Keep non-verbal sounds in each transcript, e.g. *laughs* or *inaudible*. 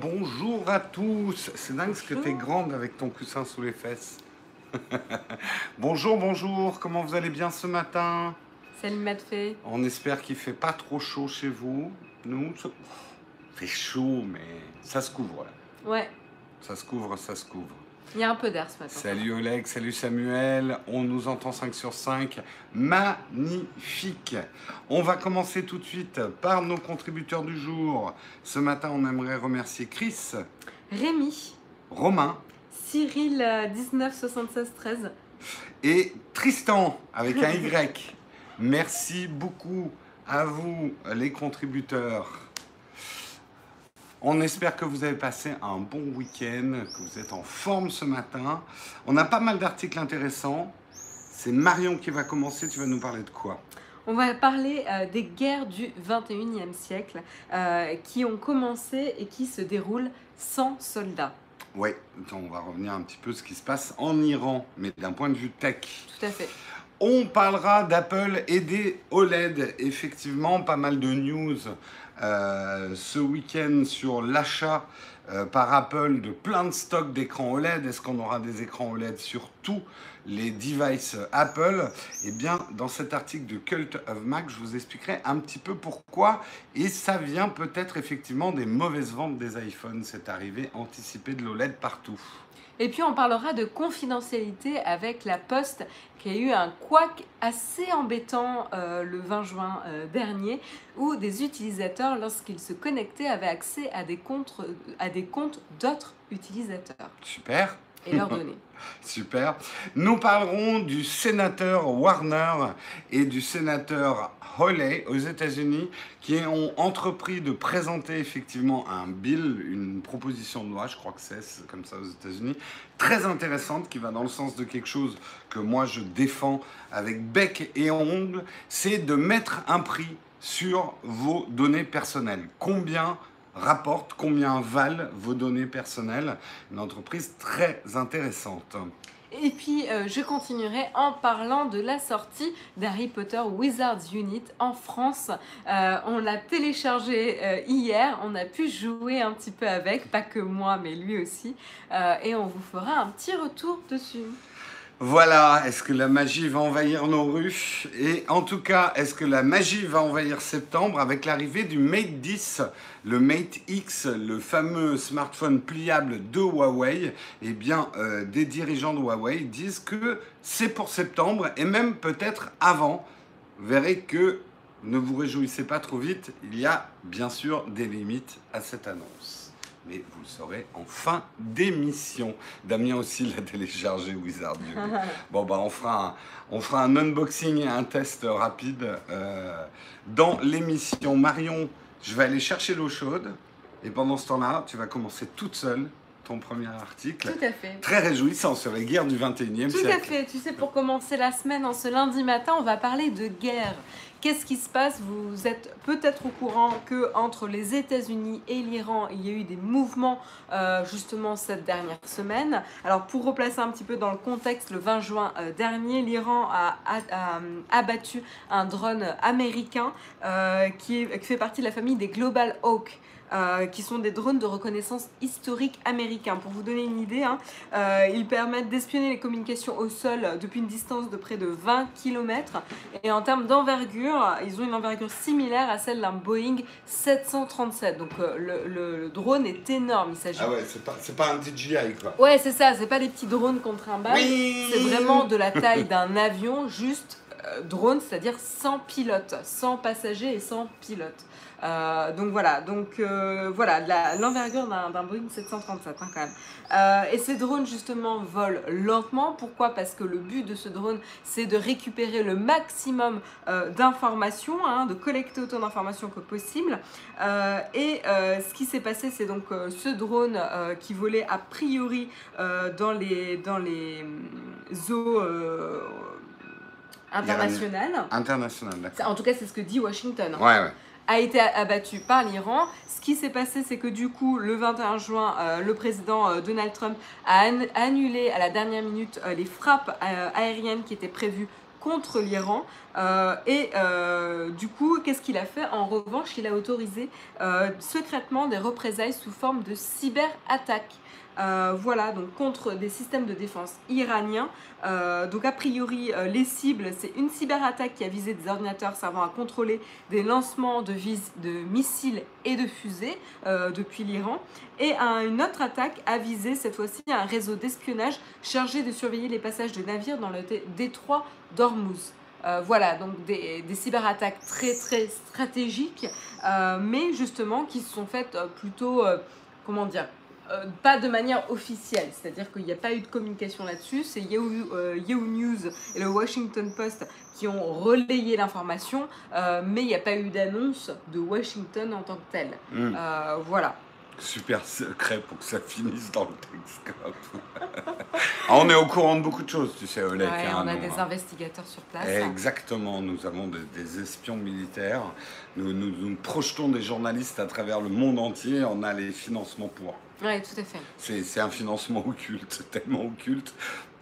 Bonjour à tous. C'est dingue ce que t'es grande avec ton coussin sous les fesses. *laughs* bonjour, bonjour. Comment vous allez bien ce matin? Salut Matfé. On espère qu'il fait pas trop chaud chez vous. Nous, ça fait chaud, mais ça se couvre là. Ouais, Ça se couvre, ça se couvre. Il y a un peu d'air ce matin. Salut Oleg, salut Samuel. On nous entend 5 sur 5. Magnifique. On va commencer tout de suite par nos contributeurs du jour. Ce matin, on aimerait remercier Chris, Rémi, Romain, Cyril euh, 19 76 13. et Tristan avec un Y. *laughs* Merci beaucoup à vous, les contributeurs. On espère que vous avez passé un bon week-end, que vous êtes en forme ce matin. On a pas mal d'articles intéressants. C'est Marion qui va commencer. Tu vas nous parler de quoi? On va parler euh, des guerres du 21e siècle euh, qui ont commencé et qui se déroulent sans soldats. Oui, on va revenir un petit peu ce qui se passe en Iran, mais d'un point de vue tech. Tout à fait. On parlera d'Apple et des OLED. Effectivement, pas mal de news euh, ce week-end sur l'achat euh, par Apple de plein de stocks d'écrans OLED. Est-ce qu'on aura des écrans OLED sur tous les devices Apple? Eh bien, dans cet article de Cult of Mac, je vous expliquerai un petit peu pourquoi. Et ça vient peut-être effectivement des mauvaises ventes des iPhones. C'est arrivé anticipé de l'OLED partout. Et puis on parlera de confidentialité avec la Poste qui a eu un couac assez embêtant euh, le 20 juin euh, dernier où des utilisateurs lorsqu'ils se connectaient avaient accès à des comptes, à des comptes d'autres utilisateurs Super. *laughs* Super. Nous parlerons du sénateur Warner et du sénateur Hawley aux États-Unis qui ont entrepris de présenter effectivement un bill, une proposition de loi, je crois que c'est comme ça aux États-Unis, très intéressante qui va dans le sens de quelque chose que moi je défends avec bec et ongle, c'est de mettre un prix sur vos données personnelles. Combien rapporte, combien valent vos données personnelles Une entreprise très intéressante. Et puis, euh, je continuerai en parlant de la sortie d'Harry Potter Wizards Unit en France. Euh, on l'a téléchargé euh, hier, on a pu jouer un petit peu avec, pas que moi, mais lui aussi. Et on vous fera un petit retour dessus. Voilà, est-ce que la magie va envahir nos rues Et en tout cas, est-ce que la magie va envahir septembre avec l'arrivée du Mate 10, le Mate X, le fameux smartphone pliable de Huawei Eh bien, euh, des dirigeants de Huawei disent que c'est pour septembre et même peut-être avant. Vous verrez que ne vous réjouissez pas trop vite, il y a bien sûr des limites à cette annonce. Mais vous le saurez en fin d'émission. Damien aussi l'a téléchargé, Wizard. *laughs* Bon, bah, on fera un, on fera un unboxing et un test rapide euh, dans l'émission. Marion, je vais aller chercher l'eau chaude. Et pendant ce temps-là, tu vas commencer toute seule ton premier article. Tout à fait. Très réjouissant sur les guerres du 21e Tout siècle. à fait. Tu sais, pour commencer la semaine, en ce lundi matin, on va parler de guerre. Qu'est-ce qui se passe? Vous êtes peut-être au courant que entre les États-Unis et l'Iran, il y a eu des mouvements euh, justement cette dernière semaine. Alors pour replacer un petit peu dans le contexte, le 20 juin euh, dernier, l'Iran a, abattu un drone américain euh, qui fait partie de la famille des Global Hawk. Euh, qui sont des drones de reconnaissance historique américains. Pour vous donner une idée, hein, euh, ils permettent d'espionner les communications au sol depuis une distance de près de 20 km. Et en termes d'envergure, ils ont une envergure similaire à celle d'un Boeing 737. Donc euh, le, le- le drone est énorme. Il s'agit. Ah ouais, c'est pas, un DJI quoi. Ouais, c'est ça. C'est pas des petits drones contre un balle. Oui C'est vraiment de la taille d'un avion, juste drone, c'est-à-dire sans pilote, sans passager et sans pilote. Euh, donc voilà, donc euh, voilà l'envergure d'un Boeing 737 hein, quand même. Euh, et ces drones justement volent lentement. Pourquoi? Parce que le but de ce drone, c'est de récupérer le maximum d'informations, hein, de collecter autant d'informations que possible. Et ce qui s'est passé, c'est donc ce drone qui volait a priori dans les dans les euh, internationales. International, d'accord. En tout cas, c'est ce que dit Washington Ouais, ouais. A été abattu par l'Iran. Ce qui s'est passé, c'est que du coup, le 21 juin, euh, le président euh, Donald Trump a an- annulé à la dernière minute euh, les frappes aériennes qui étaient prévues contre l'Iran. et du coup, qu'est-ce qu'il a fait? En revanche, il a autorisé secrètement des représailles sous forme de cyberattaques. Euh, voilà, donc contre des systèmes de défense iraniens. Euh, donc a priori, euh, les cibles, c'est une cyberattaque qui a visé des ordinateurs servant à contrôler des lancements de, de missiles et de fusées depuis l'Iran. Et une autre attaque a visé cette fois-ci un réseau d'espionnage chargé de surveiller les passages de navires dans le détroit d'Ormuz. voilà, donc des, des, cyberattaques très très stratégiques, mais justement qui se sont faites plutôt, comment dire, euh, pas de manière officielle, c'est-à-dire qu'il n'y a pas eu de communication là-dessus. C'est Yahoo, euh, News et le Washington Post qui ont relayé l'information, euh, mais il n'y a pas eu d'annonce de Washington en tant que tel. Hmm. voilà super secret pour que ça finisse dans le Texcope. Ah, on est au courant de beaucoup de choses, tu sais, Oleg. Ouais, on a des hein. investigateurs sur place. Exactement, nous avons des, espions militaires. Nous, nous, projetons des journalistes à travers le monde entier. On a les financements pour. Oui, tout à fait. C'est un financement occulte, tellement occulte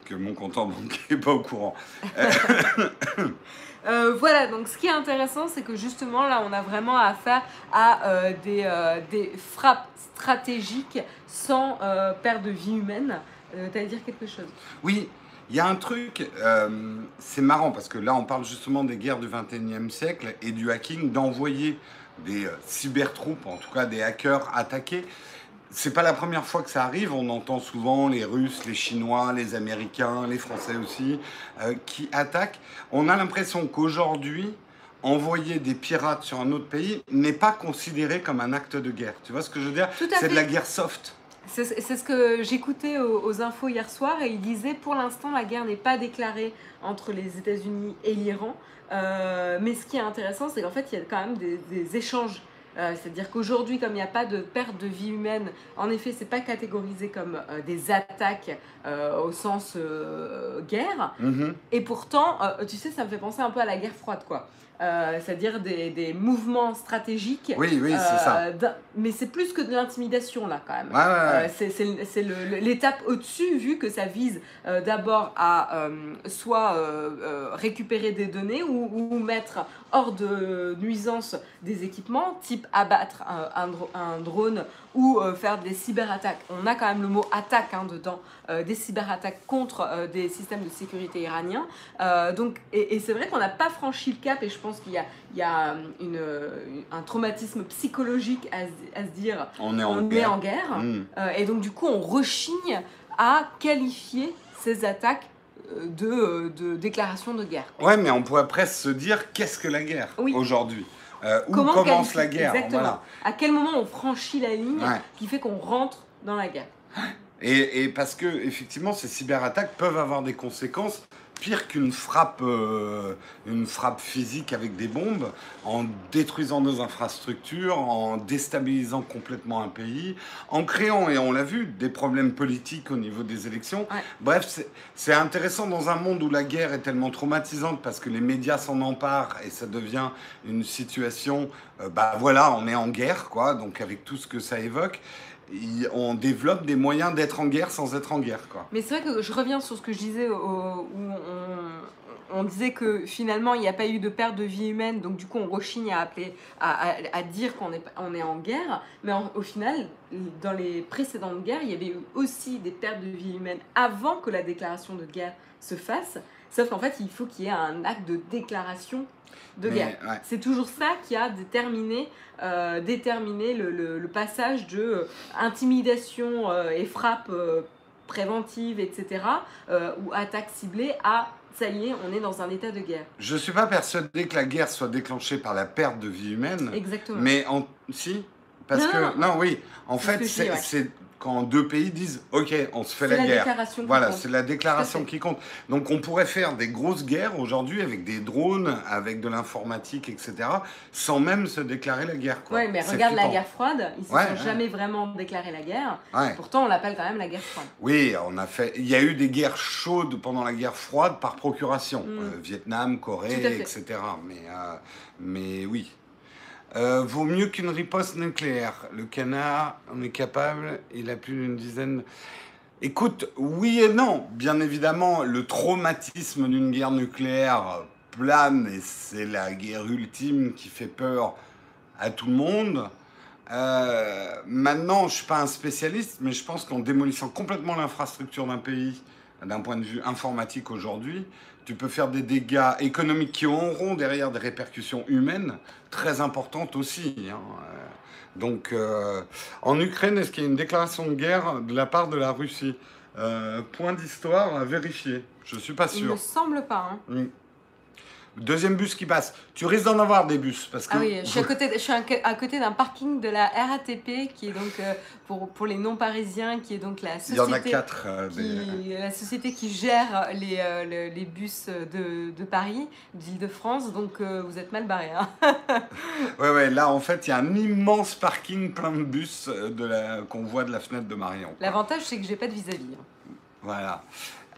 que mon compte en banque *laughs* n'est pas au courant. *laughs* Euh, voilà, donc ce qui est intéressant, c'est que justement là, on a vraiment affaire à euh, des, euh, des, frappes stratégiques sans perte de vie humaine. tu à dire quelque chose? Oui, il y a un truc, c'est marrant parce que là, on parle justement des guerres du 21e siècle et du hacking, d'envoyer des cybertroupes, en tout cas des hackers, attaquer c'est pas la première fois que ça arrive. On entend souvent les Russes, les Chinois, les Américains, les Français aussi, euh, qui attaquent. On a l'impression qu'aujourd'hui, envoyer des pirates sur un autre pays n'est pas considéré comme un acte de guerre. Tu vois ce que je veux dire? C'est de la guerre soft. C'est ce que j'écoutais aux, infos hier soir et il disait pour l'instant la guerre n'est pas déclarée entre les États-Unis et l'Iran. Euh, mais ce qui est intéressant, c'est qu'en fait il y a quand même des échanges euh, c'est-à-dire qu'aujourd'hui, comme il n'y a pas de perte de vie humaine, en effet, c'est pas catégorisé comme euh, des attaques euh, au sens guerre. Mm-hmm. Et pourtant, tu sais, ça me fait penser un peu à la guerre froide, quoi. Euh, c'est-à-dire des, mouvements stratégiques. Oui, oui, c'est ça. Euh, mais c'est plus que de l'intimidation, là, quand même. Euh, c'est l'étape au-dessus, vu que ça vise d'abord à soit récupérer des données ou, mettre hors de nuisance des équipements, type abattre un drone ou euh, faire des cyberattaques. On a quand même le mot attaque hein, dedans, euh, des cyberattaques contre euh, des systèmes de sécurité iraniens. donc, et, c'est vrai qu'on n'a pas franchi le cap et je pense qu'il y a, il y a une, un traumatisme psychologique à, à, se dire on est en guerre. en guerre. Hmm. et donc du coup on rechigne à qualifier ces attaques de, de déclaration de guerre. Ouais, mais on pourrait presque se dire qu'est-ce que la guerre aujourd'hui? Euh, où commence la guerre Exactement. À quel moment on franchit la ligne qui fait qu'on rentre dans la guerre? Et, et, parce que effectivement, ces cyberattaques peuvent avoir des conséquences pire qu'une frappe, euh, une frappe physique avec des bombes, en détruisant nos infrastructures, en déstabilisant complètement un pays, en créant, et on l'a vu, des problèmes politiques au niveau des élections. Bref, c'est intéressant dans un monde où la guerre est tellement traumatisante parce que les médias s'en emparent et ça devient une situation, euh, bah voilà, on est en guerre, quoi, donc avec tout ce que ça évoque on développe des moyens d'être en guerre sans être en guerre. Quoi. Mais c'est vrai que je reviens sur ce que je disais, où on, disait que finalement il n'y a pas eu de perte de vie humaine, donc du coup on rechigne à, appeler, à, dire qu'on est, on est en guerre, mais au final, dans les précédentes guerres, il y avait eu aussi des pertes de vie humaine avant que la déclaration de guerre se fasse, sauf qu'en fait il faut qu'il y ait un acte de déclaration de guerre. C'est toujours ça qui a déterminé, euh, déterminé le, passage de euh, intimidation euh, et frappe préventive, etc., ou attaque ciblée à ça y est, on est dans un état de guerre. Je ne suis pas persuadé que la guerre soit déclenchée par la perte de vie humaine. Exactement. Mais en... si Parce que, non, oui, en fait, c'est quand deux pays disent OK, on se fait la, la guerre. Voilà, c'est la déclaration qui compte. Donc on pourrait faire des grosses guerres aujourd'hui avec des drones, avec de l'informatique, etc., sans même se déclarer la guerre. Oui, mais regarde la guerre froide, ils ne sont jamais vraiment déclaré la guerre. Pourtant, on l'appelle quand même la guerre froide. Oui, on a fait. Il y a eu des guerres chaudes pendant la guerre froide par procuration, mm. euh, Vietnam, Corée, etc. Mais, euh, mais oui, euh, vaut mieux qu'une riposte nucléaire. Le canard, on est capable, il a plus d'une dizaine. Écoute, oui et non. Bien évidemment, le traumatisme d'une guerre nucléaire plane et c'est la guerre ultime qui fait peur à tout le monde. Euh, maintenant, je ne suis pas un spécialiste, mais je pense qu'en démolissant complètement l'infrastructure d'un pays, d'un point de vue informatique aujourd'hui, tu peux faire des dégâts économiques qui auront derrière des répercussions humaines très importantes aussi. Hein. Euh, donc, euh, en Ukraine, est-ce qu'il y a une déclaration de guerre de la part de la Russie? Point d'histoire à vérifier. Je ne suis pas sûr. Il ne semble pas. Hein. Mm. Deuxième bus qui passe. Tu risques d'en avoir des bus. Parce que ah oui, je suis à côté, je suis à côté d'un parking de la RATP, qui est donc, euh, pour, pour les non-parisiens, qui est donc la société... Il y en a quatre. Euh, qui, La société qui gère les, euh, les bus de, de Paris, d'Île-de-France, donc vous êtes mal barré. Hein *laughs* ouais, ouais, là en fait, il y a un immense parking plein de bus de la, qu'on voit de la fenêtre de Marion. L'avantage, c'est que j'ai pas de vis-à-vis. -vis, hein. Voilà.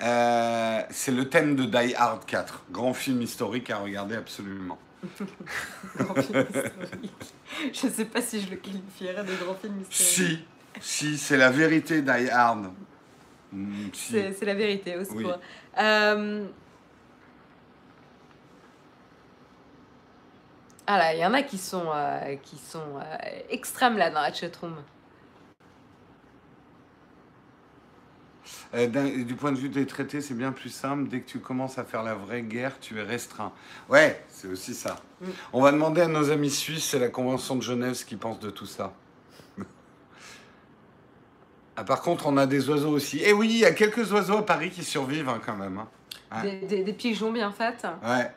Euh, c'est le thème de Die Hard 4, grand film historique à regarder absolument. *laughs* grand film historique. Je ne sais pas si je le qualifierais de grand film historique. Si, si, c'est la vérité Die Hard. Mm, c'est la vérité, au secours. Euh, ah là, il y en a qui sont, euh, qui sont extrêmes là dans la chatroom. Euh, du point de vue des traités, c'est bien plus simple. Dès que tu commences à faire la vraie guerre, tu es restreint. Ouais, c'est aussi ça. Mm. On va demander à nos amis suisses, c'est la Convention de Genève, ce qu'ils pensent de tout ça. ah, par contre, on a des oiseaux aussi. Et eh oui, il y a quelques oiseaux à Paris qui survivent hein, quand même. Hein. Des, pigeons bien faits. Ouais.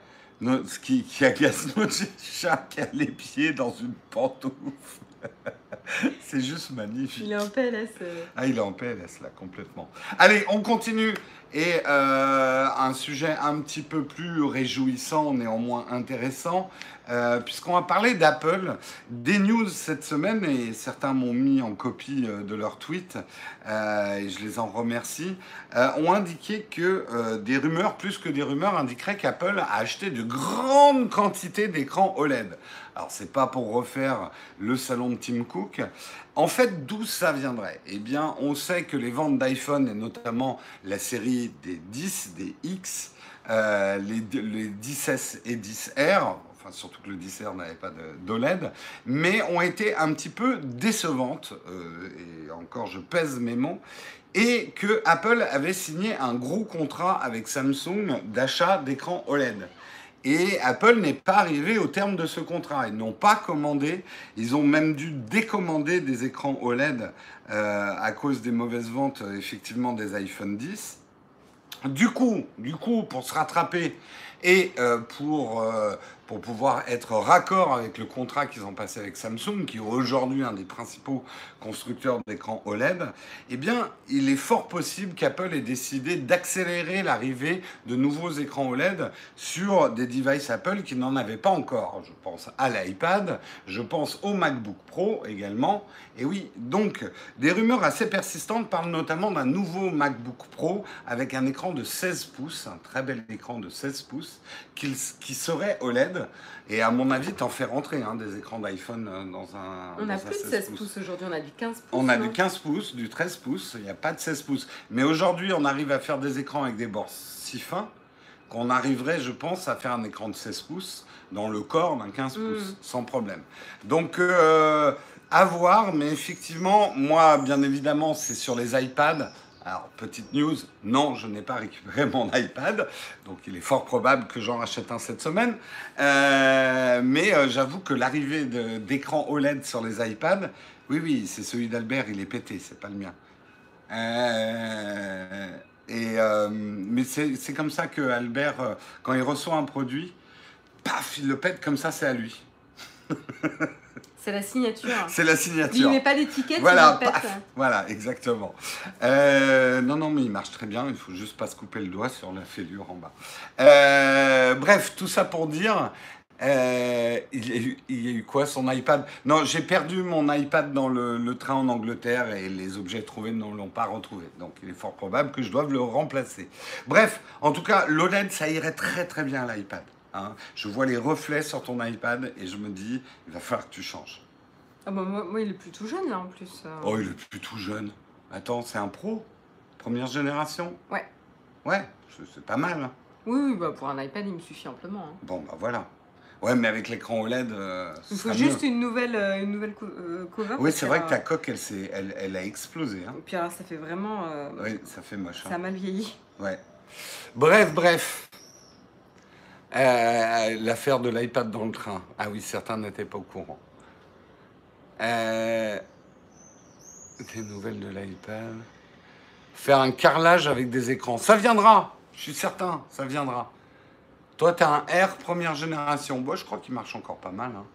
ce qui, qui agace notre *laughs* chat qui a les pieds dans une pantoufle. *laughs* C'est juste magnifique. Il est en PLS. Euh. Ah, il est en PLS là, complètement. Allez, on continue. Et euh, un sujet un petit peu plus réjouissant, néanmoins intéressant, euh, puisqu'on va parler d'Apple. Des news cette semaine, et certains m'ont mis en copie de leur tweet, et je les en remercie, ont indiqué que des rumeurs, plus que des rumeurs, indiqueraient qu'Apple a acheté de grandes quantités d'écrans OLED. Alors, c'est pas pour refaire le salon de Tim Cook. En fait, d'où ça viendrait? Eh bien, on sait que les ventes d'iPhone, et notamment la série des 10, des X, euh, les, les 10S et 10R, enfin surtout que le 10R n'avait pas d'OLED, mais ont été un petit peu décevantes, euh, et encore je pèse mes mots, et que Apple avait signé un gros contrat avec Samsung d'achat d'écran OLED. Et Apple n'est pas arrivé au terme de ce contrat. Ils n'ont pas commandé, ils ont même dû décommander des écrans OLED euh, à cause des mauvaises ventes effectivement des iPhone 10. Du coup, du coup, pour se rattraper et euh, pour euh, pour pouvoir être raccord avec le contrat qu'ils ont passé avec Samsung, qui est aujourd'hui un des principaux constructeurs d'écrans OLED, eh bien, il est fort possible qu'Apple ait décidé d'accélérer l'arrivée de nouveaux écrans OLED sur des devices Apple qui n'en avaient pas encore. Je pense à l'iPad, je pense au MacBook Pro également. Et oui, donc, des rumeurs assez persistantes parlent notamment d'un nouveau MacBook Pro avec un écran de 16 pouces, un très bel écran de 16 pouces, qui, qui serait OLED et à mon avis, t'en fais rentrer hein, des écrans d'iPhone euh, dans un. On a plus de 16 pouces, aujourd'hui, on a du 15 pouces. On a du 15 pouces, du 13 pouces, il n'y a pas de 16 pouces. Mais aujourd'hui, on arrive à faire des écrans avec des bords si fins qu'on arriverait, je pense, à faire un écran de 16 pouces dans le corps d'un 15 mm. pouces, sans problème. Donc, euh, à voir, mais effectivement, moi, bien évidemment, c'est sur les iPads. Alors, petite news, non, je n'ai pas récupéré mon iPad, donc il est fort probable que j'en rachète un cette semaine. Euh, mais euh, j'avoue que l'arrivée d'écran OLED sur les iPads, oui, oui, c'est celui d'Albert, il est pété, c'est pas le mien. Euh, et, mais c'est comme ça que Albert, quand il reçoit un produit, paf, il le pète comme ça, c'est à lui. *laughs* C'est la signature. *laughs* C'est la signature. Il met pas d'étiquette, voilà, il Voilà, exactement. Euh, non, non, mais il marche très bien. Il faut juste pas se couper le doigt sur la fêlure en bas. Euh, bref, tout ça pour dire. Euh, il, y a eu, il, y a eu, quoi son iPad? Non, j'ai perdu mon iPad dans le, le, train en Angleterre et les objets trouvés ne l'ont pas retrouvé. Donc il est fort probable que je doive le remplacer. Bref, en tout cas, l'OLED, ça irait très très bien l'iPad. Hein. Je vois les reflets sur ton iPad et je me dis, il va falloir que tu changes. Ah bah moi, il est plutôt jeune là en plus. Euh. Oh, il est plutôt jeune. Attends, c'est un pro? Première génération? Ouais. Ouais, c'est pas mal. Hein. Oui, oui, bah pour un iPad, il me suffit amplement. hein. Bon, bah voilà. Ouais, mais avec l'écran OLED, euh, Il faut juste mieux. une nouvelle, euh, une nouvelle co- euh, cover. Oui, c'est vrai que que, ta coque, elle, elle, elle a explosé. Hein. euh, Puis alors, ça fait vraiment. euh, Oui, ça fait moche. Ça a mal vieilli. Ouais. Bref, bref. Euh, L'affaire de l'iPad dans le train. Ah oui, certains n'étaient pas au courant. Euh, des nouvelles de l'iPad. Faire un carrelage avec des écrans. Ça viendra, je suis certain, ça viendra. Toi, tu as un R première génération. Moi, je crois qu'il marche encore pas mal. hein.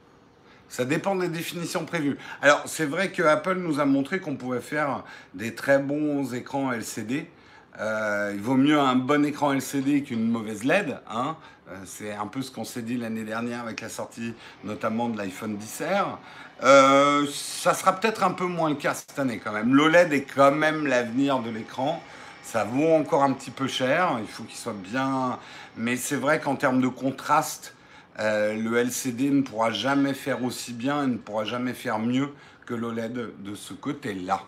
Ça dépend des définitions prévues. Alors, c'est vrai que Apple nous a montré qu'on pouvait faire des très bons écrans LCD. Euh, il vaut mieux un bon écran LCD qu'une mauvaise LED. Hein. Euh, c'est un peu ce qu'on s'est dit l'année dernière avec la sortie notamment de l'iPhone 10R. Euh, ça sera peut-être un peu moins le cas cette année quand même. L'OLED est quand même l'avenir de l'écran. Ça vaut encore un petit peu cher. Il faut qu'il soit bien. Mais c'est vrai qu'en termes de contraste, euh, le LCD ne pourra jamais faire aussi bien et ne pourra jamais faire mieux que l'OLED de ce côté-là.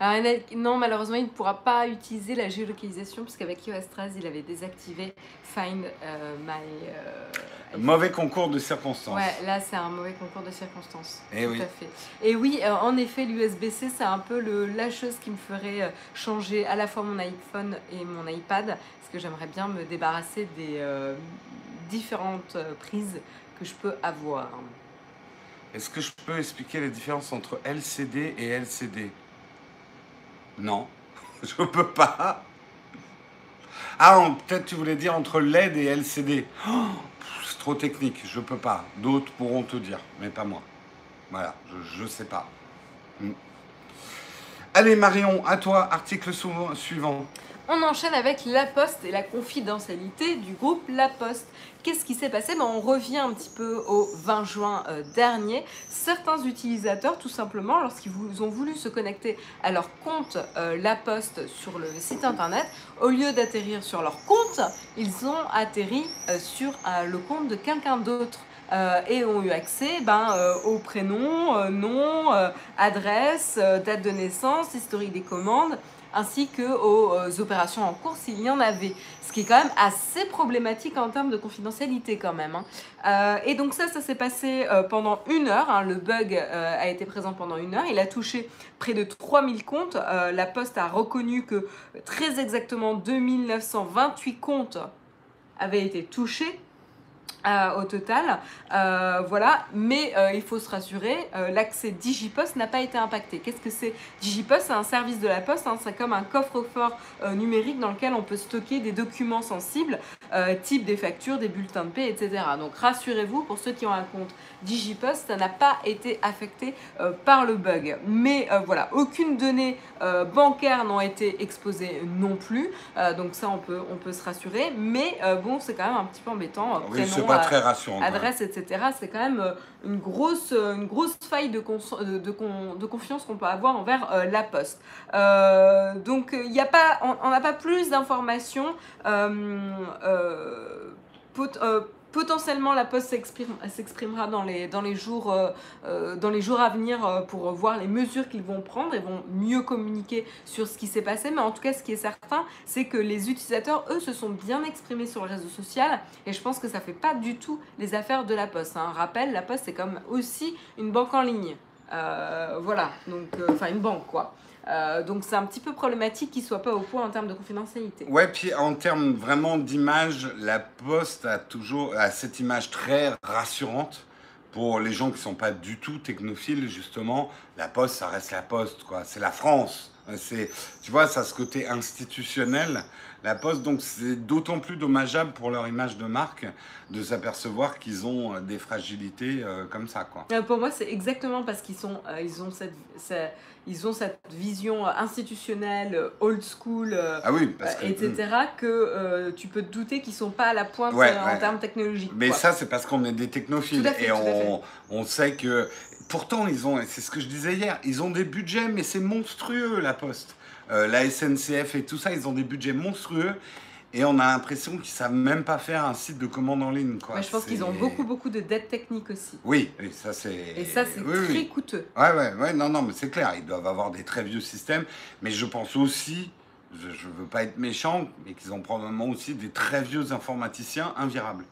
A- non, malheureusement, il ne pourra pas utiliser la géolocalisation puisqu'avec iOS 13, il avait désactivé Find euh, My. euh. Mauvais concours de circonstances. Ouais, là c'est un mauvais concours de circonstances. Eh Tout oui. à fait. Et oui, euh, en effet, l'USB-C, c'est un peu le, la chose qui me ferait euh, changer à la fois mon iPhone et mon iPad, parce que j'aimerais bien me débarrasser des euh, différentes euh, prises que je peux avoir. Est-ce que je peux expliquer la différence entre LCD et LCD Non, *laughs* je peux pas. Ah, peut-être tu voulais dire entre LED et LCD. Oh, c'est trop technique, je peux pas. D'autres pourront te dire, mais pas moi. Voilà, je, je sais pas. Hmm. Allez Marion, à toi, article suivant. On enchaîne avec La Poste et la confidentialité du groupe La Poste. Qu'est-ce qui s'est passé? Ben, On revient un petit peu au 20 juin euh, dernier. Certains utilisateurs, tout simplement, lorsqu'ils ont voulu se connecter à leur compte euh, La Poste sur le site internet, au lieu d'atterrir sur leur compte, ils ont atterri euh, sur le compte de quelqu'un d'autre. et ont eu accès ben, au prénom, nom, adresse, date de naissance, historique des commandes, ainsi que aux euh, opérations en cours s'il y en avait. Ce qui est quand même assez problématique en termes de confidentialité quand même. hein. Euh, et donc ça, ça s'est passé euh, pendant une heure. hein. Le bug a été présent pendant une heure. Il a touché près de 3000 comptes. La Poste a reconnu que très exactement 2928 comptes avaient été touchés. Euh, au total, Euh, voilà, mais euh, il faut se rassurer, euh, l'accès Digipost n'a pas été impacté. Qu'est-ce que c'est? Digipost, c'est un service de la poste, hein, c'est comme un coffre-fort euh, numérique dans lequel on peut stocker des documents sensibles, euh, type des factures, des bulletins de paie, etc. Donc rassurez-vous, pour ceux qui ont un compte Digipost, ça n'a pas été affecté euh, par le bug. Mais euh, voilà, aucune donnée euh, bancaire n'ont été exposées non plus, Euh, donc ça on peut, on peut se rassurer. Mais euh, bon, c'est quand même un petit peu embêtant. euh, prénom, pas euh, très rassurant. adresse, etc. C'est quand même euh, une grosse, euh, une grosse faille de, cons- de, de con- de confiance qu'on peut avoir envers euh, la Poste. Euh, donc, il y a pas, on n'a pas plus d'informations. euh, euh, euh, potentiellement, la Poste s'exprime- s'exprimera dans les, dans, les jours, euh, euh, dans les jours à venir euh, pour voir les mesures qu'ils vont prendre et vont mieux communiquer sur ce qui s'est passé. Mais en tout cas, ce qui est certain, c'est que les utilisateurs, eux, se sont bien exprimés sur le réseau social et je pense que ça fait pas du tout les affaires de la Poste. hein. Rappel, la Poste c'est comme aussi une banque en ligne. Voilà, donc enfin une banque quoi. Euh, donc c'est un petit peu problématique qu'ils soient pas au point en termes de confidentialité. Ouais, puis en termes vraiment d'image, la Poste a toujours cette image très rassurante pour les gens qui sont pas du tout technophiles. Justement, la Poste, ça reste la Poste, quoi. C'est la France. C'est, tu vois, ça a ce côté institutionnel. La Poste, donc, c'est d'autant plus dommageable pour leur image de marque de s'apercevoir qu'ils ont euh, des fragilités euh, comme ça, quoi. Euh, pour moi, c'est exactement parce qu'ils sont, euh, ils ont cette, ce- ils ont cette vision institutionnelle, old school, euh, Ah oui, parce que. etc. que euh, tu peux te douter qu'ils sont pas à la pointe Ouais, en ouais. termes technologiques. Mais quoi. ça, c'est parce qu'on est des technophiles fait, et on, on sait que. Pourtant, ils ont, c'est ce que je disais hier, ils ont des budgets, mais c'est monstrueux, la Poste. Euh, la SNCF et tout ça, ils ont des budgets monstrueux et on a l'impression qu'ils savent même pas faire un site de commande en ligne. Quoi. Mais je pense qu'ils ont beaucoup, beaucoup de dettes techniques aussi. Oui, oui, ça c'est. Et ça, c'est oui, très oui. coûteux. Ouais, ouais, ouais, non, non, mais c'est clair, ils doivent avoir des très vieux systèmes, mais je pense aussi, je ne veux pas être méchant, mais qu'ils ont probablement aussi des très vieux informaticiens invirables.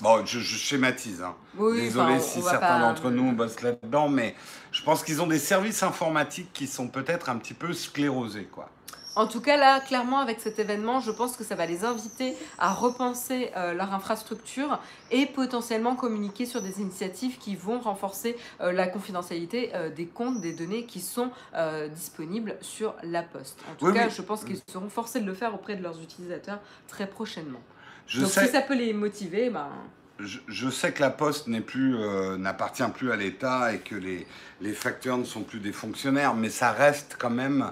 Bon, je, schématise. Hein. Désolé si certains d'entre nous bossent là-dedans, mais je pense qu'ils ont des services informatiques qui sont peut-être un petit peu sclérosés, quoi. En tout cas, là, clairement, avec cet événement, je pense que ça va les inviter à repenser euh, leur infrastructure et potentiellement communiquer sur des initiatives qui vont renforcer euh, la confidentialité euh, des comptes, des données qui sont disponibles sur la poste. En tout cas, je pense qu'ils seront forcés de le faire auprès de leurs utilisateurs très prochainement. Donc si ça peut les motiver, ben... Je, sais que la Poste n'est plus, n'appartient plus à l'État et que les, les facteurs ne sont plus des fonctionnaires, mais ça reste quand même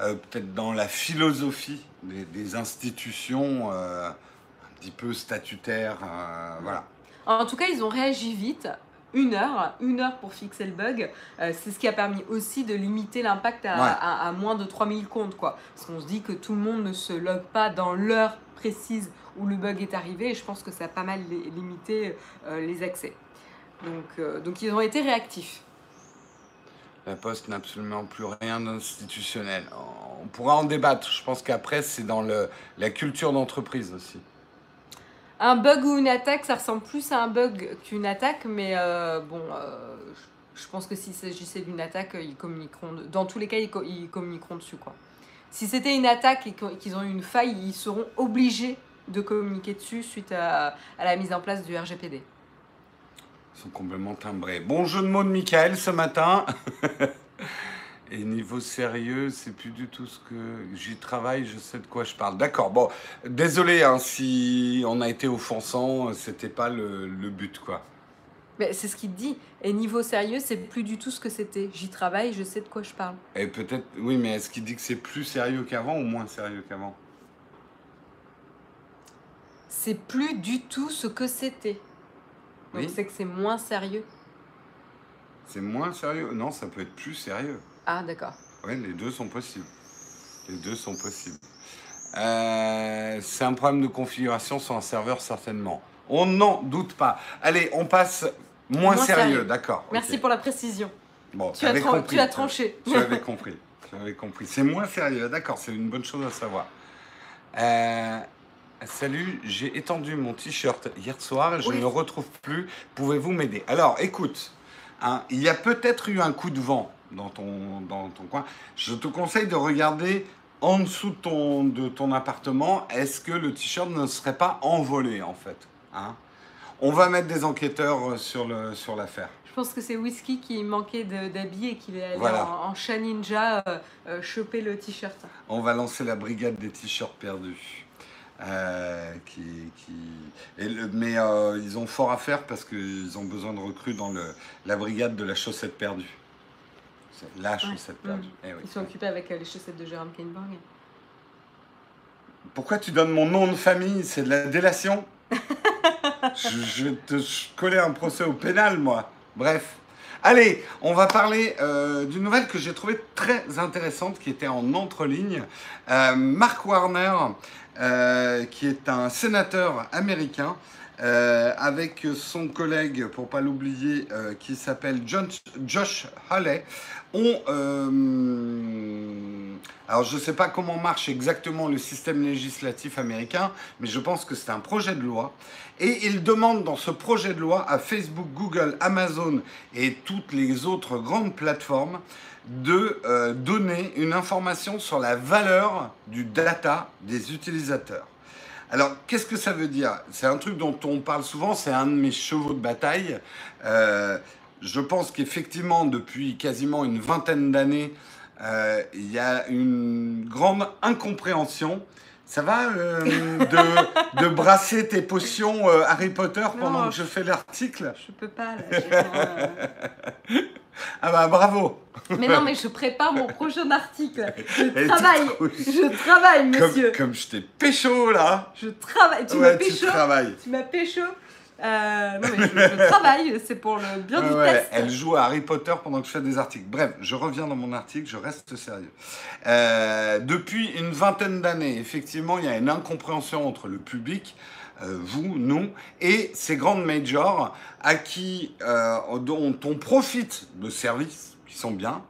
euh, peut-être dans la philosophie des, institutions euh, un petit peu statutaires. Euh, voilà. En tout cas, ils ont réagi vite. Une heure, une heure pour fixer le bug, c'est ce qui a permis aussi de limiter l'impact à, moins de 3000 comptes. Quoi. Parce qu'on se dit que tout le monde ne se log pas dans l'heure précise où le bug est arrivé, et je pense que ça a pas mal limité les accès. Donc, donc ils ont été réactifs. La Poste n'a absolument plus rien d'institutionnel. On pourra en débattre. Je pense qu'après, c'est dans le, la culture d'entreprise aussi. Un bug ou une attaque, ça ressemble plus à un bug qu'une attaque, mais euh, bon, euh, je pense que s'il s'agissait d'une attaque, ils communiqueront. Dans tous les cas, ils, communiqueront dessus. Quoi. Si c'était une attaque et qu'ils ont eu une faille, ils seront obligés de communiquer dessus suite à la mise en place du RGPD. Ils sont complètement timbrés. Bon jeu de mots de Michael ce matin. *laughs* Et niveau sérieux, c'est plus du tout ce que j'y travaille, je sais de quoi je parle. D'accord, bon, désolé hein, si on a été offensant, c'était pas le, but quoi. Mais c'est ce qu'il dit. Et niveau sérieux, c'est plus du tout ce que c'était. J'y travaille, je sais de quoi je parle. Et peut-être, oui, mais est-ce qu'il dit que c'est plus sérieux qu'avant ou moins sérieux qu'avant? C'est plus du tout ce que c'était. Donc c'est que c'est moins sérieux. C'est moins sérieux Non, ça peut être plus sérieux. Ah, d'accord. Oui, les deux sont possibles. Les deux sont possibles. Euh, c'est un problème de configuration sur un serveur, certainement. On n'en doute pas. Allez, on passe moins, sérieux, d'accord. Merci pour la précision. Bon, tu, as, compris, tu as tranché. Tu avais compris. Tu avais compris. C'est moins sérieux, d'accord, c'est une bonne chose à savoir. Euh, Salut, j'ai étendu mon t-shirt hier soir, je ne le retrouve plus. Pouvez-vous m'aider? Alors, écoute, hein, il y a peut-être eu un coup de vent dans ton, dans ton coin. Je te conseille de regarder en dessous de ton, de ton appartement. Est-ce que le t-shirt ne serait pas envolé en fait hein? On va mettre des enquêteurs euh, sur l'affaire. Sur je pense que c'est Whisky qui manquait d'habits et qu'il est allé en, chat ninja euh, euh, choper le t-shirt. On va lancer la brigade des t-shirts perdus. Euh, qui, qui... mais euh, ils ont fort à faire parce qu'ils ont besoin de recrues dans le, la brigade de la chaussette perdue. La chaussette perdue. Eh ils sont occupés avec euh, les chaussettes de Jérôme Kainborg. Pourquoi tu donnes mon nom de famille? C'est de la délation *laughs* je, vais te coller un procès au pénal, moi. Bref. Allez, on va parler d'une nouvelle que j'ai trouvée très intéressante qui était en entreligne. Mark Warner euh, qui est un sénateur américain, euh, avec son collègue, pour pas l'oublier, euh, qui s'appelle Josh Halley, ont... alors je ne sais pas comment marche exactement le système législatif américain, mais je pense que c'est un projet de loi. Et ils demandent dans ce projet de loi à Facebook, Google, Amazon et toutes les autres grandes plateformes de euh, donner une information sur la valeur du data des utilisateurs. Alors, qu'est-ce que ça veut dire? C'est un truc dont on parle souvent, c'est un de mes chevaux de bataille. Euh, je pense qu'effectivement, depuis quasiment une vingtaine d'années, euh, il y a une grande incompréhension ça va de, *laughs* de, brasser tes potions Harry Potter pendant que je fais l'article? Je peux pas. Là, *laughs* *laughs* ah bah bravo Mais non, mais je prépare mon prochain article. *laughs* Je travaille. Je travaille, monsieur. Comme, je t'ai pécho là. Je travaille. Tu m'as pécho. Tu m'as pécho. Euh, non, mais je, travaille, c'est pour le bien du test. Elle joue à Harry Potter pendant que je fais des articles. Bref, je reviens dans mon article, je reste sérieux. Euh, depuis une vingtaine d'années, effectivement, il y a une incompréhension entre le public, euh, vous, nous, et ces grandes majors à qui, euh, dont on profite de services qui sont bien,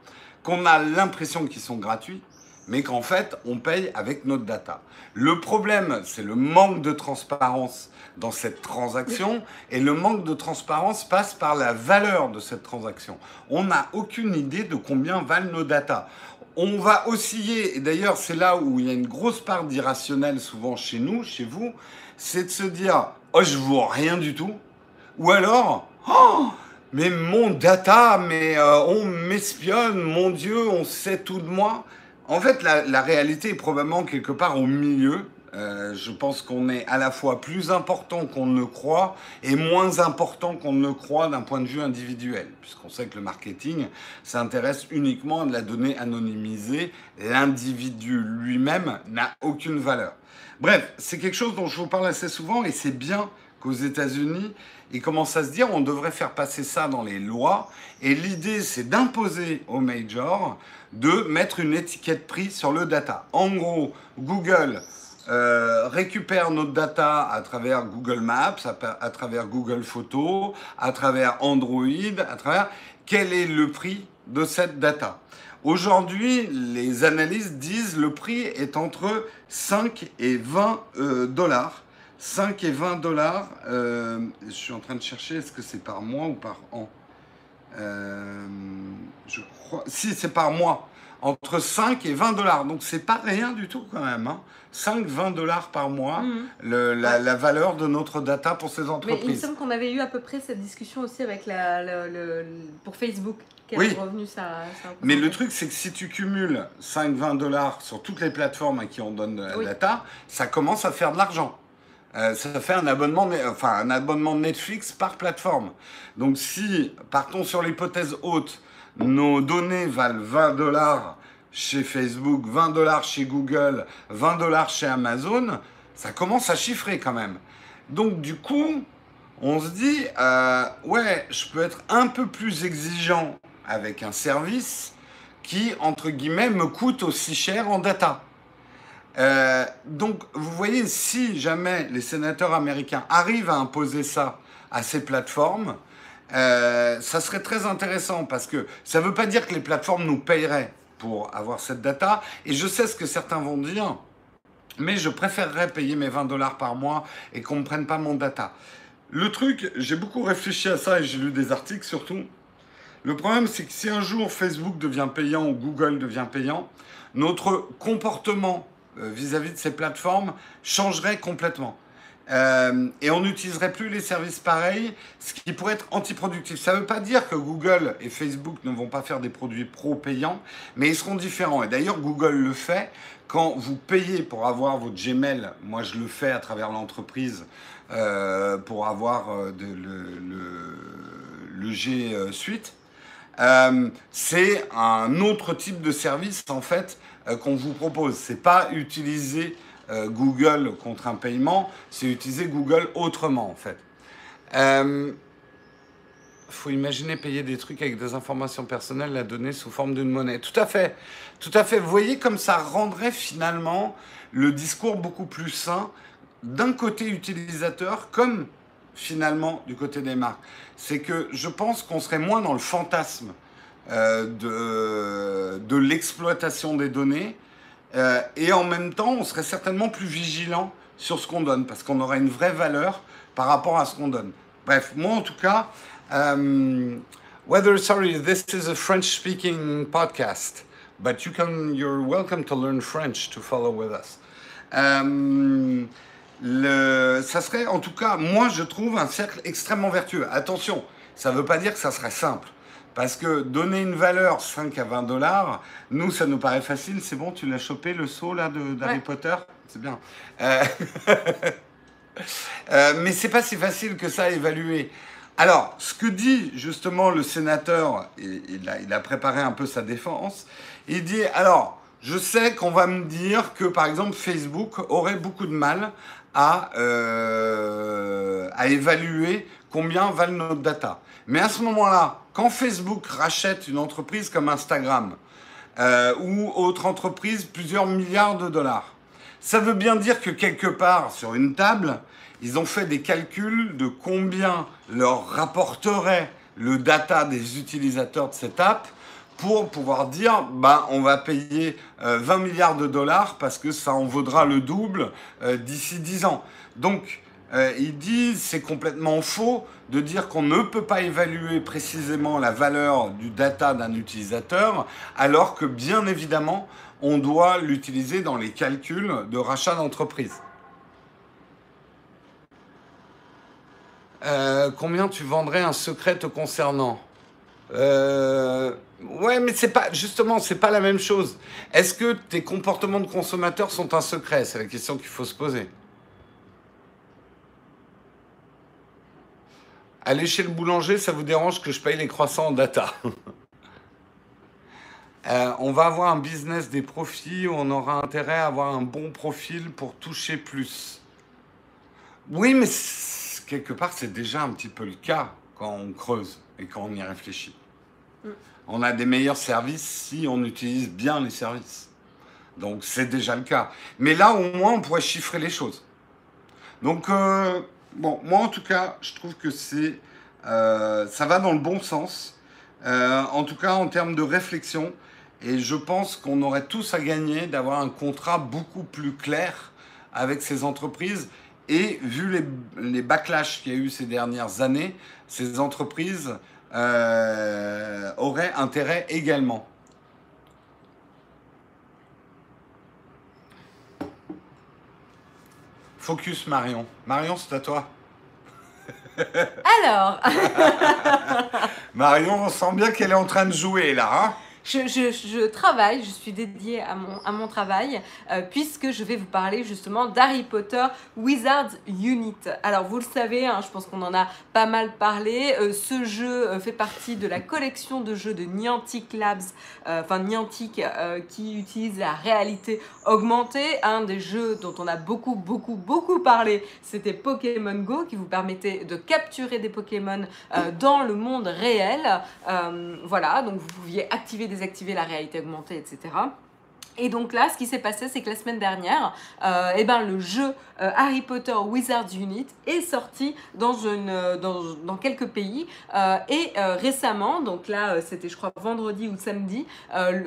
qu'on a l'impression qu'ils sont gratuits, mais qu'en fait, on paye avec notre data. Le problème, c'est le manque de transparence dans cette transaction, et le manque de transparence passe par la valeur de cette transaction. On n'a aucune idée de combien valent nos data. On va osciller, et d'ailleurs c'est là où il y a une grosse part d'irrationnel souvent chez nous, chez vous, c'est de se dire, oh je vaux rien du tout, ou alors, oh, mais mon data, mais euh, on m'espionne, mon Dieu, on sait tout de moi. En fait, la, réalité est probablement quelque part au milieu. Euh, je pense qu'on est à la fois plus important qu'on ne croit et moins important qu'on ne croit d'un point de vue individuel, puisqu'on sait que le marketing s'intéresse uniquement à de la donnée anonymisée. L'individu lui-même n'a aucune valeur. Bref, c'est quelque chose dont je vous parle assez souvent et c'est bien qu'aux États-Unis, il commence à se dire on devrait faire passer ça dans les lois. Et l'idée, c'est d'imposer aux majors de mettre une étiquette prix sur le data. En gros, Google euh, récupère notre data à travers Google Maps, à, travers Google Photos, à travers Android, à travers quel est le prix de cette data? Aujourd'hui, les analystes disent le prix est entre 5 et 20 euh, dollars 5 et 20 dollars. Euh, je suis en train de chercher, est-ce que c'est par mois ou par an? Euh, Je crois. Si, c'est par mois. Entre 5 et 20 dollars. Donc, c'est pas rien du tout quand même. 5, hein. 20 dollars par mois, mhm. la, valeur de notre data pour ces entreprises. Mais il me semble qu'on avait eu à peu près cette discussion aussi avec la, le, pour Facebook. Quel oui. revenu ça, Mais le truc, c'est que si tu cumules 5-20 dollars sur toutes les plateformes à qui on donne la data, ça commence à faire de l'argent. Euh, ça fait un abonnement, enfin, un abonnement Netflix par plateforme. Donc si, partons sur l'hypothèse haute, nos données valent 20 dollars chez Facebook, 20 dollars chez Google, 20 dollars chez Amazon, ça commence à chiffrer quand même. Donc du coup, on se dit, euh, ouais, je peux être un peu plus exigeant avec un service qui, entre guillemets, me coûte aussi cher en data. Euh, donc, vous voyez, si jamais les sénateurs américains arrivent à imposer ça à ces plateformes, euh, ça serait très intéressant parce que ça ne veut pas dire que les plateformes nous payeraient pour avoir cette data. Et je sais ce que certains vont dire, mais je préférerais payer mes 20 dollars par mois et qu'on ne prenne pas mon data. Le truc, j'ai beaucoup réfléchi à ça et j'ai lu des articles surtout. Le problème, c'est que si un jour Facebook devient payant ou Google devient payant, notre comportement euh, vis-à-vis de ces plateformes changerait complètement. Euh, et on n'utiliserait plus les services pareils, ce qui pourrait être antiproductif. Ça ne veut pas dire que Google et Facebook ne vont pas faire des produits pro-payants, mais ils seront différents. Et d'ailleurs, Google le fait. Quand vous payez pour avoir votre Gmail, moi je le fais à travers l'entreprise euh, pour avoir le, G Suite, c'est un autre type de service en fait euh, qu'on vous propose. C'est pas utiliser euh, Google contre un paiement, c'est utiliser Google autrement en fait. Euh, faut imaginer payer des trucs avec des informations personnelles, la donner sous forme d'une monnaie. Tout à fait, tout à fait. Vous voyez comme ça rendrait finalement le discours beaucoup plus sain d'un côté utilisateur comme finalement du côté des marques. C'est que je pense qu'on serait moins dans le fantasme euh, de, de l'exploitation des données. Euh, et en même temps, on serait certainement plus vigilant sur ce qu'on donne, parce qu'on aurait une vraie valeur par rapport à ce qu'on donne. Bref, moi en tout cas, um, whether sorry, this is a French-speaking podcast, but you can, you're welcome to learn French to follow with us. Le, ça serait en tout cas, moi je trouve un cercle extrêmement vertueux. Attention, ça ne veut pas dire que ça serait simple. Parce que donner une valeur 5 à 20 dollars, nous, ça nous paraît facile. C'est bon, tu l'as chopé, le saut là d'Harry Potter? C'est bien. Euh... *laughs* euh, mais c'est pas si facile que ça à évaluer. Alors, ce que dit justement le sénateur, il, a, il a préparé un peu sa défense, il dit, alors, je sais qu'on va me dire que, par exemple, Facebook aurait beaucoup de mal à, euh, à évaluer combien valent nos data. Mais à ce moment-là, quand Facebook rachète une entreprise comme Instagram euh, ou autre entreprise, plusieurs milliards de dollars, ça veut bien dire que quelque part sur une table, ils ont fait des calculs de combien leur rapporterait le data des utilisateurs de cette app pour pouvoir dire ben, on va payer 20 euh, milliards de dollars parce que ça en vaudra le double euh, d'ici 10 ans. Donc, euh, il dit c'est complètement faux de dire qu'on ne peut pas évaluer précisément la valeur du data d'un utilisateur, alors que bien évidemment, on doit l'utiliser dans les calculs de rachat d'entreprise. combien tu vendrais un secret te concernant? Euh, ouais, mais c'est pas justement, c'est pas la même chose. Est-ce que tes comportements de consommateur sont un secret? C'est la question qu'il faut se poser. Aller chez le boulanger, ça vous dérange que je paye les croissants en data? *laughs* Euh, On va avoir un business des profits où on aura intérêt à avoir un bon profil pour toucher plus. Oui, mais quelque part, c'est déjà un petit peu le cas quand on creuse et quand on y réfléchit. Mm. On a des meilleurs services si on utilise bien les services. Donc c'est déjà le cas. Mais là, au moins, on pourrait chiffrer les choses. Donc, euh, bon, moi en tout cas, je trouve que c'est, euh, ça va dans le bon sens. Euh, en tout cas, en termes de réflexion. Et je pense qu'on aurait tous à gagner d'avoir un contrat beaucoup plus clair avec ces entreprises. Et vu les, les backlash qu'il y a eu ces dernières années, ces entreprises euh, auraient intérêt également. Focus Marion. Marion, c'est à toi. Alors. *laughs* Marion, on sent bien qu'elle est en train de jouer là. Hein je, travaille, je suis dédiée à mon, travail, euh, puisque je vais vous parler justement d'Harry Potter Wizards Unit. Alors, vous le savez, hein, je pense qu'on en a pas mal parlé. Euh, ce jeu euh, fait partie de la collection de jeux de Niantic Labs, enfin Niantic, qui utilise la réalité augmentée. Un des jeux dont on a beaucoup, beaucoup, beaucoup parlé, c'était Pokémon Go, qui vous permettait de capturer des Pokémon dans le monde réel. voilà, donc vous pouviez activer des désactiver la réalité augmentée, etc. Et donc là, ce qui s'est passé, c'est que la semaine dernière, euh, eh ben, le jeu euh, Harry Potter Wizards Unit est sorti dans, une, euh, dans, quelques pays. et récemment, donc là, c'était je crois vendredi ou samedi,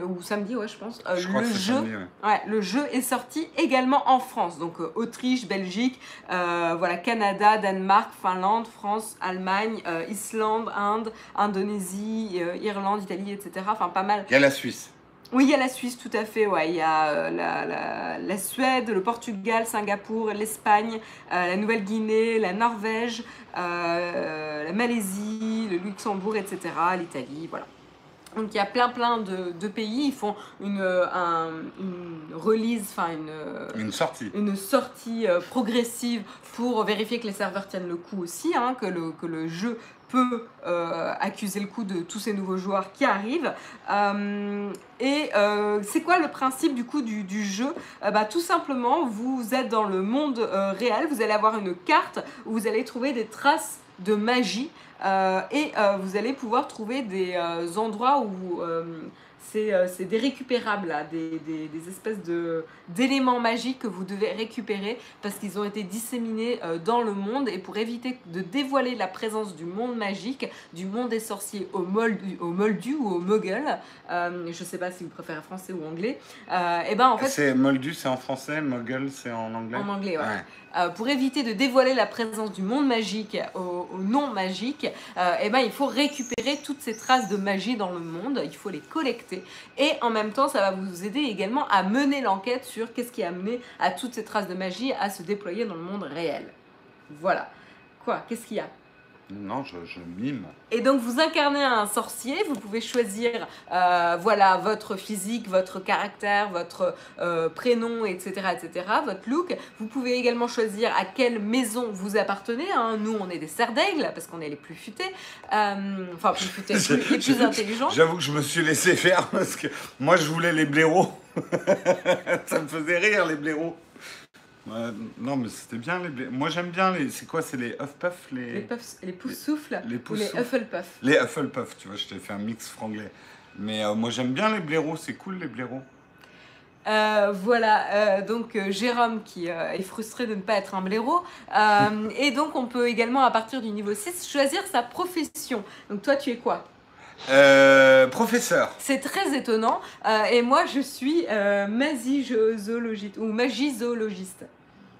ou samedi, ouais, je pense, le, jeu, ouais. le jeu est sorti également en France. Donc Autriche, Belgique, voilà, Canada, Danemark, Finlande, France, Allemagne, Islande, Inde, Indonésie, Irlande, Italie, etc. Enfin, pas mal. Il y a la Suisse. Oui, il y a la Suisse, tout à fait. Ouais. Il y a euh, la, la, Suède, le Portugal, Singapour, l'Espagne, euh, la Nouvelle-Guinée, la Norvège, euh, la Malaisie, le Luxembourg, etc., l'Italie, voilà. Donc il y a plein plein de, de pays, ils font une, un, une release, enfin une, une sortie, une sortie progressive pour vérifier que les serveurs tiennent le coup aussi, hein, que, le, que le jeu peut euh, accuser le coup de tous ces nouveaux joueurs qui arrivent. Euh, et euh, c'est quoi le principe du coup du, du jeu? Bah, Tout simplement, vous êtes dans le monde réel, vous allez avoir une carte où vous allez trouver des traces de magie et vous allez pouvoir trouver des endroits où c'est des récupérables, là, des, des, espèces d'éléments magiques que vous devez récupérer parce qu'ils ont été disséminés euh, dans le monde et pour éviter de dévoiler la présence du monde magique, du monde des sorciers au moldu, au moldu ou au muggle, euh, je ne sais pas si vous préférez français ou anglais, et eh ben en fait... C'est moldu, c'est en français, muggle, c'est en anglais En anglais, ouais. Euh, pour éviter de dévoiler la présence du monde magique au, non magique, euh, eh ben, il faut récupérer toutes ces traces de magie dans le monde, il faut les collecter. Et en même temps, ça va vous aider également à mener l'enquête sur qu'est-ce qui a amené à toutes ces traces de magie à se déployer dans le monde réel. Voilà. Quoi? Qu'est-ce qu'il y a? Non, je, mime. Et donc vous incarnez un sorcier, vous pouvez choisir euh, voilà, votre physique, votre caractère, votre euh, prénom, etc., etc., votre look. Vous pouvez également choisir à quelle maison vous appartenez. Hein. Nous, on est des serres d'aigle parce qu'on est les plus futés. Euh, enfin, plus futés, *laughs* les plus intelligents. J'avoue que je me suis laissé faire parce que moi, je voulais les blaireaux. *laughs* Ça me faisait rire, les blaireaux non, mais c'était bien les blés. Moi, j'aime bien les. C'est quoi C'est les Hufflepuff Les, les, puffs, les poussoufles les, les, les Hufflepuff Les Hufflepuff, tu vois, je t'ai fait un mix franglais. Mais euh, moi, j'aime bien les blaireaux. C'est cool, les blaireaux. Euh, voilà, euh, donc Jérôme qui est frustré de ne pas être un blaireau. et donc on peut également à partir du niveau 6 choisir sa profession. Donc toi tu es quoi? Euh, professeur. C'est très étonnant. Euh, et moi, je suis euh, magizoologiste ou magizoologiste.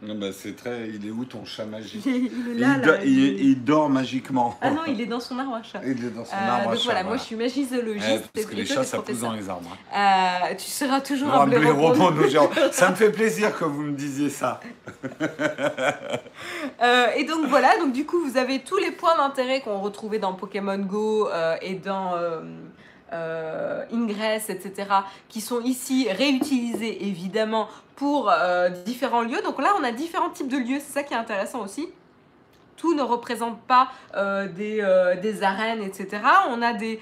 Non, bah, c'est très. Il est où ton chat magique *laughs* Il est, il là, il, là, il- il dort magiquement. Ah non, il est dans son arbre à chat. Il est dans son Euh, arbre à donc chat, voilà, moi je suis magizoologiste. Ouais, parce que les chats, ça pousse dans les arbres. Euh, tu seras toujours Non, un blaireau. Ça me fait plaisir que vous me disiez ça. *laughs* Euh, et donc voilà, donc du coup vous avez tous les points d'intérêt qu'on retrouvait dans Pokémon Go euh, et dans euh, euh, Ingress, etc., qui sont ici réutilisés évidemment pour euh, différents lieux. Donc là on a différents types de lieux, c'est ça qui est intéressant aussi. Tout ne représente pas euh, des, euh, des arènes, etc. On a des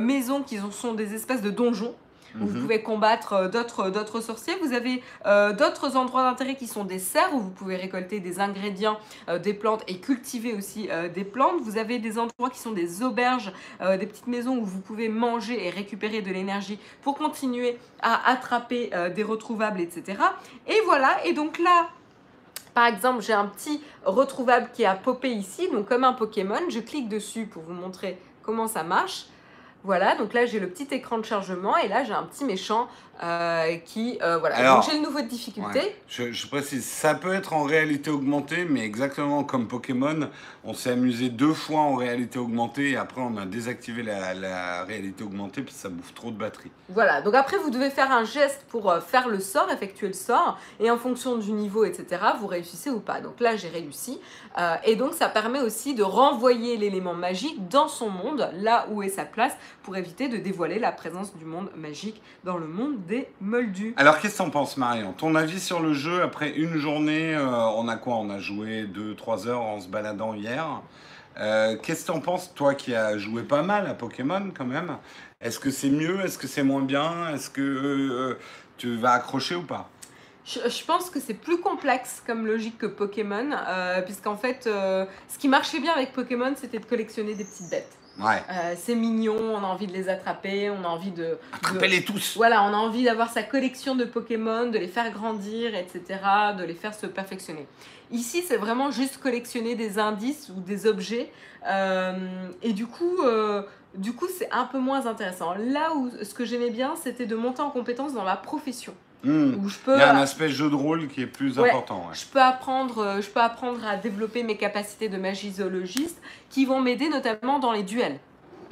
maisons qui sont des espèces de donjons où vous Mhm. pouvez combattre euh, d'autres d'autres sorciers. Vous avez euh, d'autres endroits d'intérêt qui sont des serres où vous pouvez récolter des ingrédients, euh, des plantes et cultiver aussi euh, des plantes. Vous avez des endroits qui sont des auberges, des petites maisons où vous pouvez manger et récupérer de l'énergie pour continuer à attraper des retrouvables, etc. Et voilà, et donc là, par exemple, j'ai un petit retrouvable qui a popé ici, donc comme un Pokémon. Je clique dessus pour vous montrer comment ça marche. Voilà, donc là j'ai le petit écran de chargement et là j'ai un petit méchant euh, qui, euh, voilà, Alors, donc j'ai le niveau de difficulté. Ouais. Je, je précise, ça peut être en réalité augmentée, mais exactement comme Pokémon, on s'est amusé deux fois en réalité augmentée et après on a désactivé la, la réalité augmentée puis ça bouffe trop de batterie. Voilà, donc après vous devez faire un geste pour euh, faire le sort, effectuer le sort, et en fonction du niveau, etc., vous réussissez ou pas. Donc là j'ai réussi, Euh, et donc ça permet aussi de renvoyer l'élément magique dans son monde, là où est sa place, pour éviter de dévoiler la présence du monde magique dans le monde des moldus. Alors qu'est-ce que t'en penses Marion Ton avis sur le jeu après une journée, euh, on a quoi? On a joué 2-3 heures en se baladant hier. Euh, qu'est-ce que t'en penses toi qui as joué pas mal à Pokémon quand même? Est-ce que c'est mieux? Est-ce que c'est moins bien? Est-ce que euh, tu vas accrocher ou pas? Je, je pense que c'est plus complexe comme logique que Pokémon, euh, puisqu'en fait, euh, ce qui marchait bien avec Pokémon, c'était de collectionner des petites bêtes. Ouais. Euh, c'est mignon, on a envie de les attraper, on a envie de... de- Attrapez-les tous Voilà, on a envie d'avoir sa collection de Pokémon, de les faire grandir, etc., de les faire se perfectionner. Ici, c'est vraiment juste collectionner des indices ou des objets, euh, et du coup, euh, du coup, c'est un peu moins intéressant. Là où ce que j'aimais bien, c'était de monter en compétence dans ma profession, Hmm. où je peux Il y a un aspect jeu de rôle qui est plus Ouais. important. ouais. je peux apprendre, euh, je peux apprendre à développer mes capacités de magie zoologiste qui vont m'aider notamment dans les duels.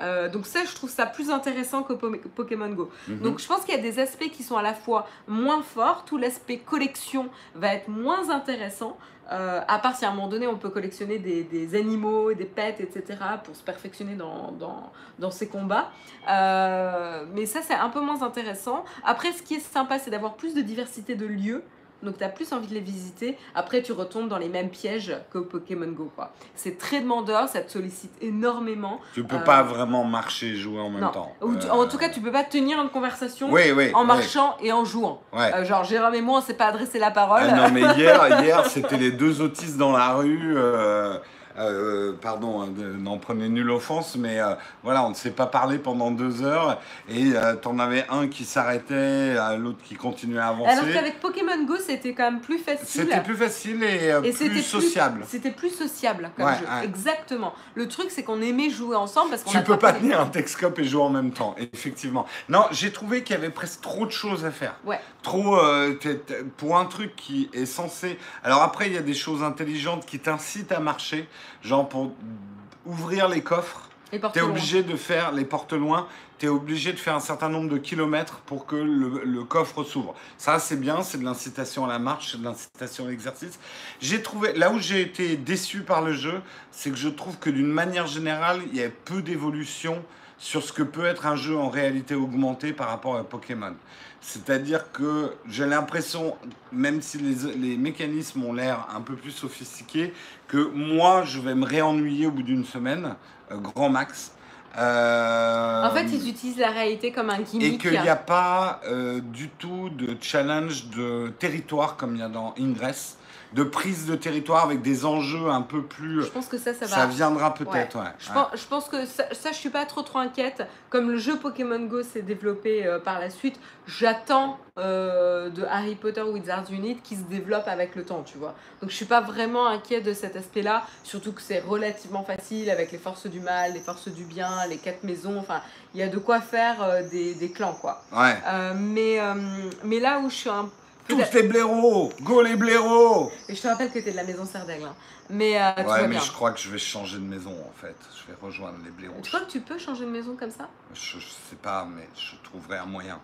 Euh, donc ça, je trouve ça plus intéressant que Po- Pokémon Go. Mhm. Donc je pense qu'il y a des aspects qui sont à la fois moins forts, tout l'aspect collection va être moins intéressant, euh, à part si à un moment donné on peut collectionner des, des animaux, des pets, etc. pour se perfectionner dans, ces combats. Euh, mais ça c'est un peu moins intéressant. Après ce qui est sympa c'est d'avoir plus de diversité de lieux. Donc tu as plus envie de les visiter. Après tu retombes dans les mêmes pièges que Pokémon Go. quoi. C'est très demandeur, ça te sollicite énormément. Tu peux euh, pas vraiment marcher et jouer en même Non. temps. Ou tu- Euh, En tout cas tu peux pas tenir une conversation oui, oui, en oui. marchant et en jouant. Ouais. Euh, genre Jérôme et moi on s'est pas adressé la parole. Ah non, mais hier, *laughs* hier c'était les deux autistes dans la rue. Euh, euh, pardon, hein, n'en prenez nulle offense, mais euh, voilà, on ne s'est pas parlé pendant deux heures et euh, t'en avais un qui s'arrêtait, l'autre qui continuait à avancer. Alors qu'avec Pokémon Go c'était quand même plus facile. C'était plus facile et, Et plus sociable. C'était plus sociable comme Ouais, jeu. ouais. Exactement. Le truc c'est qu'on aimait jouer ensemble parce qu'on Tu peux pas tenir un Texcope et jouer en même temps, effectivement. Non, j'ai trouvé qu'il y avait presque trop de choses à faire. Ouais. Trop t'es- t'es- pour un truc qui est censé. Alors après, il y a des choses intelligentes qui t'incitent à marcher, genre pour ouvrir les coffres. T'es obligé de faire les portes loin. T'es obligé de faire un certain nombre de kilomètres pour que le, le coffre s'ouvre. Ça, c'est bien, c'est de l'incitation à la marche, c'est de l'incitation à l'exercice. J'ai trouvé, là où j'ai été déçu par le jeu, c'est que je trouve que d'une manière générale, il y a peu d'évolution sur ce que peut être un jeu en réalité augmentée par rapport à Pokémon. C'est-à-dire que j'ai l'impression, même si les, les mécanismes ont l'air un peu plus sophistiqués, que moi, je vais me réennuyer au bout d'une semaine, euh, grand max. Euh, En fait ils utilisent la réalité comme un et gimmick. qu'il n'y a pas euh, du tout de challenge de territoire comme il y a dans Ingress, de prise de territoire avec des enjeux un peu plus. Je pense que ça ça va. Ça viendra peut-être, ouais. Je pense, je pense que ça, ça, je suis pas trop trop inquiète. Comme le jeu Pokémon Go s'est développé euh, par la suite, j'attends euh, de Harry Potter Wizards Unit qui se développe avec le temps, tu vois. Donc je suis pas vraiment inquiète de cet aspect-là, surtout que c'est relativement facile avec les forces du mal, les forces du bien, les quatre maisons, enfin, il y a de quoi faire euh, des, des clans, quoi. Ouais. Mais, mais là où je suis un peu... Tous les blaireaux Go les blaireaux Et je te rappelle que t'es de la maison Serdaigle, hein. Mais euh, Ouais, mais bien. je crois que je vais changer de maison en fait. Je vais rejoindre les blaireaux. Tu crois que tu peux changer de maison comme ça? Je, je sais pas, mais je trouverai un moyen.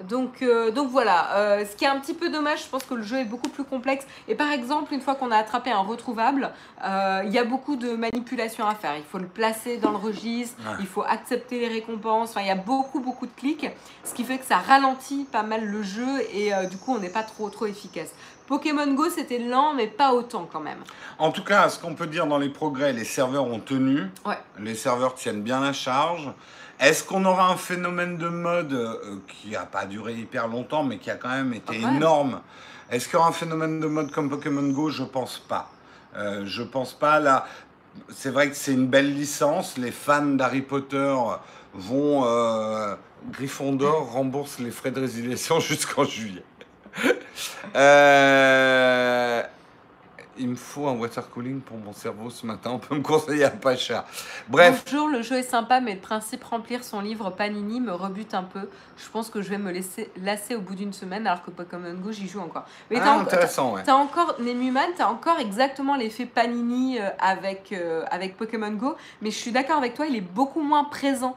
Donc, euh, donc voilà, Euh, ce qui est un petit peu dommage, je pense que le jeu est beaucoup plus complexe. Et par exemple, une fois qu'on a attrapé un retrouvable, euh, il y a beaucoup de manipulations à faire. Il faut le placer dans le registre, Ouais. il faut accepter les récompenses. Enfin, il y a beaucoup, beaucoup de clics, ce qui fait que ça ralentit pas mal le jeu et du coup, on n'est pas trop, trop efficace. Pokémon Go, c'était lent, mais pas autant quand même. En tout cas, ce qu'on peut dire dans les progrès, les serveurs ont tenu. Ouais. Les serveurs tiennent bien la charge. Est-ce qu'on aura un phénomène de mode euh, qui n'a pas duré hyper longtemps, mais qui a quand même été Ah, énorme? Est-ce qu'il y aura un phénomène de mode comme Pokémon Go? Je pense pas. Euh, je pense pas. Là, c'est vrai que c'est une belle licence. Les fans d'Harry Potter vont. Euh, Gryffondor *laughs* rembourse les frais de résiliation *laughs* jusqu'en juillet. Euh, il me faut un water cooling pour mon cerveau ce matin. On peut me conseiller à pas cher. Bref, Bonjour, le jeu est sympa, mais le principe remplir son livre Panini me rebute un peu. Je pense que je vais me laisser lasser au bout d'une semaine, alors que Pokémon Go, j'y joue encore. Mais Ah, t'as en- intéressant, ouais. T'as encore, Nemuman, t'as encore exactement l'effet Panini euh, avec, euh, avec Pokémon Go, mais je suis d'accord avec toi, il est beaucoup moins présent.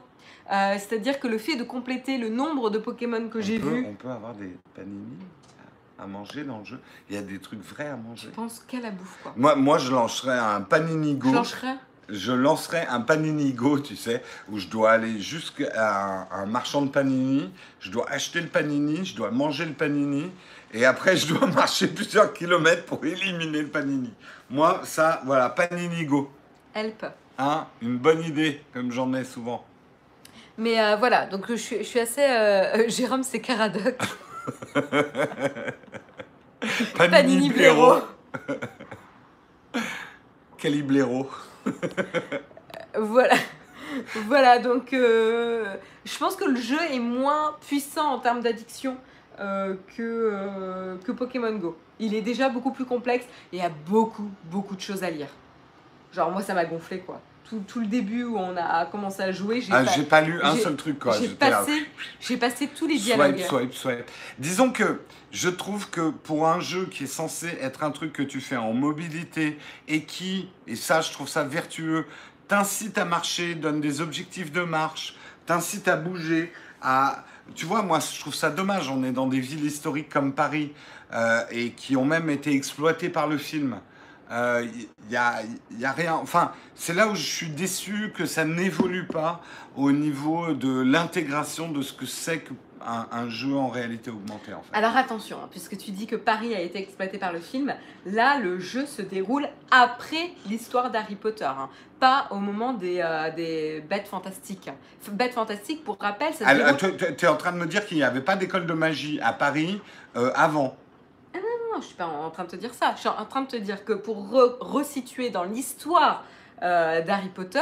Euh, C'est-à-dire que le fait de compléter le nombre de Pokémon que j'ai vus, on peut avoir des panini à manger dans le jeu. Il y a des trucs vrais à je manger. pense qu'à la bouffe, quoi. Moi, moi, je lancerais un panini go. Je lancerais Je lancerais un panini go, tu sais, où je dois aller jusqu'à un, un marchand de panini. Je dois acheter le panini, je dois manger le panini. Et après, je dois *laughs* marcher plusieurs kilomètres pour éliminer le panini. Moi, ça, voilà, panini go. help. Hein, une bonne idée, comme j'en ai souvent. Mais euh, voilà, donc je suis, je suis assez. euh, *laughs* Jérôme, c'est Caradoc. Panini Blaireau. Cali blaireau. *laughs* Voilà. voilà, donc euh, je pense que le jeu est moins puissant en termes d'addiction euh, que, euh, que Pokémon Go. Il est déjà beaucoup plus complexe et il y a beaucoup, beaucoup de choses à lire. Genre, moi, ça m'a gonflé, quoi. Tout, tout le début où on a commencé à jouer, j'ai Ah, pas- lu un seul truc, quoi. j'ai passé, j'ai passé tous les dialogues. Swipe, swipe, swipe. Disons que je trouve que pour un jeu qui est censé être un truc que tu fais en mobilité et qui, et ça je trouve ça vertueux, t'incite à marcher, donne des objectifs de marche, t'incite à bouger, à... Tu vois, moi je trouve ça dommage, on est dans des villes historiques comme Paris euh, et qui ont même été exploitées par le film. Il y, a, y a rien. Enfin, c'est là où je suis déçu que ça n'évolue pas au niveau de l'intégration de ce que c'est qu'un un jeu en réalité augmentée. En fait. Alors attention, hein, puisque tu dis que Paris a été exploité par le film, là le jeu se déroule après l'histoire d'Harry Potter, hein, pas au moment des, euh, des bêtes fantastiques. Bêtes fantastiques, pour rappel, ça se Alors, déroule... tu es en train de me dire qu'il n'y avait pas d'école de magie à Paris euh, avant. Non, je suis pas en train de te dire ça. Je suis en train de te dire que pour re- resituer dans l'histoire euh, d'Harry Potter,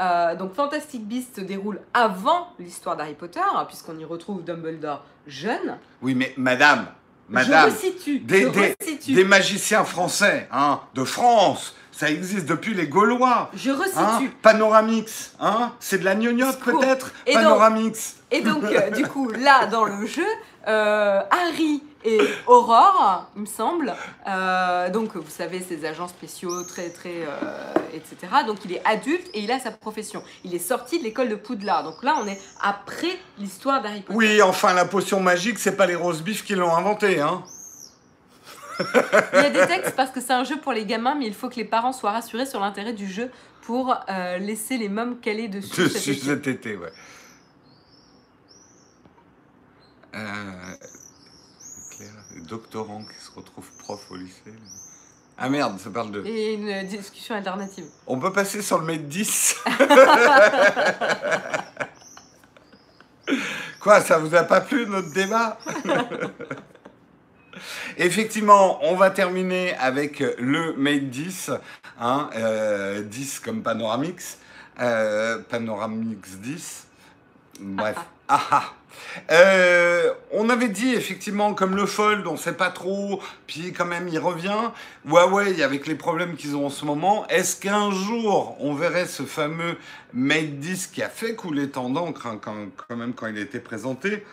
euh, donc Fantastic Beasts se déroule avant l'histoire d'Harry Potter, hein, puisqu'on y retrouve Dumbledore jeune. Oui, mais madame, madame, je resitue. des, je des- resitue. des magiciens français, hein, de France, ça existe depuis les Gaulois. Je resitue. Hein, Panoramix, hein, c'est de la gnognotte peut-être Et donc- Panoramix. Et donc, euh, du coup, là, dans le jeu, Harry et Aurore, il me semble, euh, donc vous savez, ces agents spéciaux très, très, euh, etc. Donc, il est adulte et il a sa profession. Il est sorti de l'école de Poudlard. Donc là, on est après l'histoire d'Harry Potter. Oui, enfin, la potion magique, c'est pas les rose beef qui l'ont inventé, hein. Il y a des textes parce que c'est un jeu pour les gamins, mais il faut que les parents soient rassurés sur l'intérêt du jeu pour euh, laisser les mômes calés dessus. *laughs* Dessus cet été, ouais. Euh, Claire, le doctorant qui se retrouve prof au lycée. Ah merde, ça parle de. Et une discussion alternative. On peut passer sur le mètre 10 *laughs* Quoi, ça vous a pas plu notre débat? Effectivement, on va terminer avec le Mate 10, hein, euh, 10 comme Panoramix, euh, Panoramix 10. Bref, ah *laughs* ah. Euh, on avait dit effectivement comme le Fold, on sait pas trop, puis quand même il revient. Huawei avec les problèmes qu'ils ont en ce moment, est-ce qu'un jour on verrait ce fameux Mate 10 qui a fait couler tant d'encre hein, quand, quand même quand il a été présenté?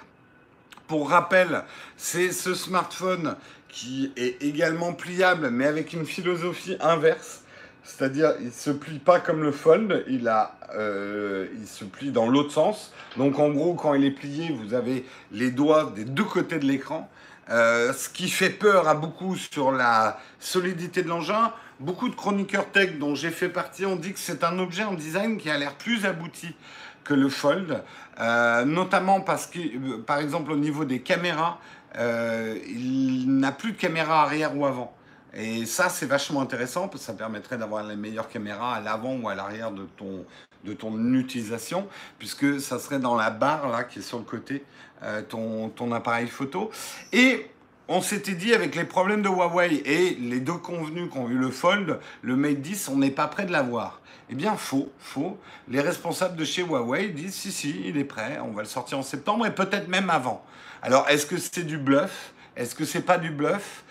Pour rappel, c'est ce smartphone qui est également pliable mais avec une philosophie inverse. C'est-à-dire, il se plie pas comme le fold, il, a, euh, il se plie dans l'autre sens. Donc, en gros, quand il est plié, vous avez les doigts des deux côtés de l'écran. Euh, ce qui fait peur à beaucoup sur la solidité de l'engin. Beaucoup de chroniqueurs tech dont j'ai fait partie ont dit que c'est un objet en design qui a l'air plus abouti que le fold, euh, notamment parce que, par exemple, au niveau des caméras, il n'a plus de caméra arrière ou avant. Et ça, c'est vachement intéressant parce que ça permettrait d'avoir les meilleures caméras à l'avant ou à l'arrière de ton, de ton utilisation, puisque ça serait dans la barre là qui est sur le côté, euh, ton, ton appareil photo. Et on s'était dit avec les problèmes de Huawei et les deux convenus qui ont eu le Fold, le Mate 10, on n'est pas prêt de l'avoir. Eh bien, faux, faux. Les responsables de chez Huawei disent si, si, il est prêt, on va le sortir en septembre et peut-être même avant. Alors, est-ce que c'est du bluff? Est-ce que c'est pas du bluff?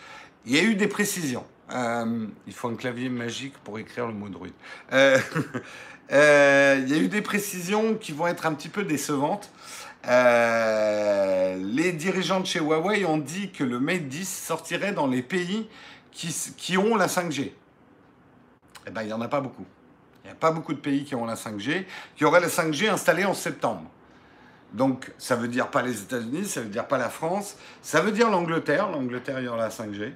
Il y a eu des précisions. Euh, il faut un clavier magique pour écrire le mot druide. Euh, *laughs* euh, il y a eu des précisions qui vont être un petit peu décevantes. les dirigeants de chez Huawei ont dit que le Mate 10 sortirait dans les pays qui, qui ont la 5G. Eh bien, il n'y en a pas beaucoup. Il n'y a pas beaucoup de pays qui ont la 5G, qui auraient la 5G installée en septembre. Donc, ça veut dire pas les États-Unis, ça veut dire pas la France, ça veut dire l'Angleterre. L'Angleterre, il y aura la 5G.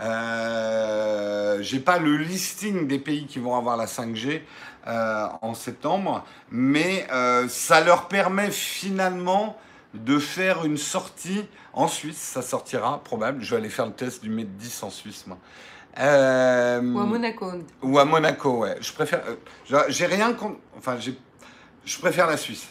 Euh, j'ai pas le listing des pays qui vont avoir la 5G euh, en septembre, mais euh, ça leur permet finalement de faire une sortie en Suisse. Ça sortira, probable. Je vais aller faire le test du Mate 10 en Suisse, moi. ou à Monaco. Ou à Monaco, ouais. Je préfère. j'ai rien contre. Enfin, je préfère la Suisse.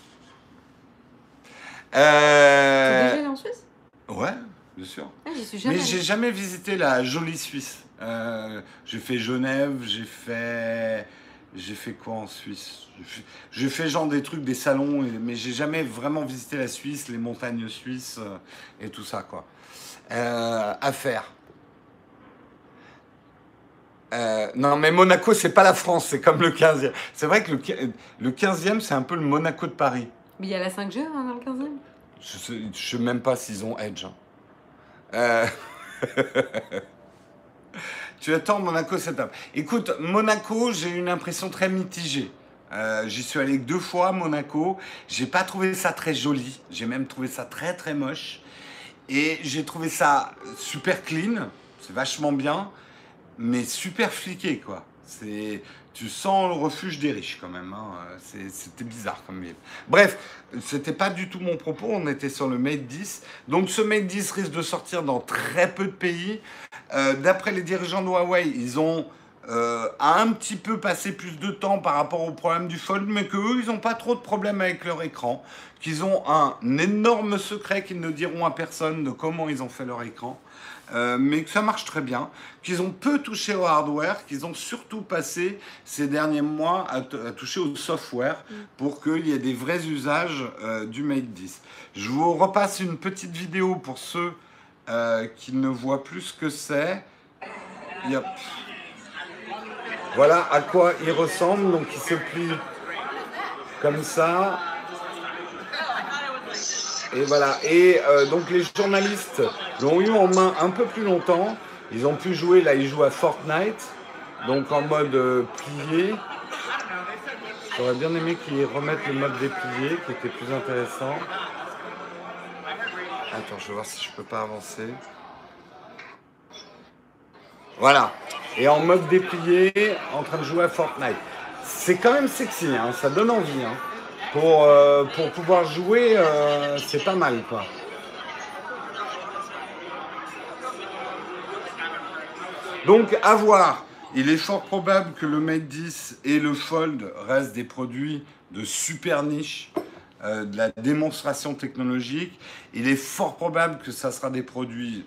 Euh... déjà allé en Suisse? Ouais bien sûr. Ah, Mais j'ai jamais visité la jolie Suisse. Euh, j'ai fait Genève, j'ai fait. J'ai fait quoi en Suisse? J'ai fait genre des trucs, des salons, mais j'ai jamais vraiment visité la Suisse, les montagnes suisses euh, et tout ça, quoi. Euh, à faire. non, mais Monaco, c'est pas la France, c'est comme le 15e. C'est vrai que le, le 15e, c'est un peu le Monaco de Paris. Mais il y a la 5G hein, dans le 15e Je sais, sais même pas s'ils ont Edge. Hein. Euh, *laughs* tu attends Monaco Setup. Écoute, Monaco, j'ai une impression très mitigée. Euh, j'y suis allé deux fois, Monaco. J'ai pas trouvé ça très joli. J'ai même trouvé ça très très moche. Et j'ai trouvé ça super clean. C'est vachement bien. Mais super fliqué, quoi. C'est tu sens le refuge des riches quand même. Hein. C'était bizarre comme ville. Bref, c'était pas du tout mon propos. On était sur le Mate 10. Donc ce Mate 10 risque de sortir dans très peu de pays. Euh, d'après les dirigeants de Huawei, ils ont euh, un petit peu passé plus de temps par rapport au problème du Fold, mais qu'eux, ils n'ont pas trop de problèmes avec leur écran. Qu'ils ont un énorme secret qu'ils ne diront à personne de comment ils ont fait leur écran. Euh, mais que ça marche très bien, qu'ils ont peu touché au hardware, qu'ils ont surtout passé ces derniers mois à, toucher au software pour qu'il y ait des vrais usages euh, du Mate 10. Je vous repasse une petite vidéo pour ceux euh, qui ne voient plus ce que c'est. Voilà à quoi il ressemble, donc il se plie comme ça. Et voilà. Et euh, donc les journalistes l'ont eu en main un peu plus longtemps. Ils ont pu jouer, là ils jouent à Fortnite, donc en mode euh, plié. J'aurais bien aimé qu'ils remettent le mode déplié qui était plus intéressant. Attends, je vais voir si je peux pas avancer. Voilà. Et en mode déplié, en train de jouer à Fortnite. C'est quand même sexy, hein, ça donne envie. Hein pour, euh, pour pouvoir jouer, euh, c'est pas mal quoi. Donc à voir. Il est fort probable que le Mate 10 et le Fold restent des produits de super niche, euh, de la démonstration technologique. Il est fort probable que ça sera des produits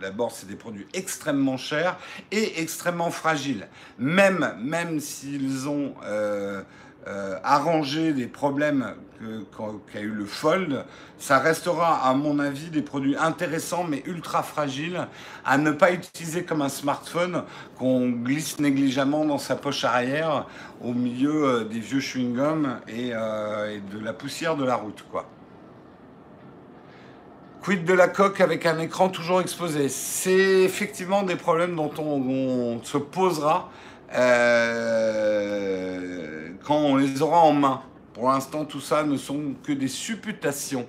D'abord, c'est des produits extrêmement chers et extrêmement fragiles. Même, s'ils ont euh, arranger des problèmes qui a eu le Fold, ça restera, à mon avis, des produits intéressants mais ultra fragiles à ne pas utiliser comme un smartphone qu'on glisse négligemment dans sa poche arrière au milieu euh, des vieux chewing-gums et, euh, et, de la poussière de la route, quoi. Quid de la coque avec un écran toujours exposé? C'est effectivement des problèmes dont on, se posera euh, quand on les aura en main. Pour l'instant, tout ça ne sont que des supputations.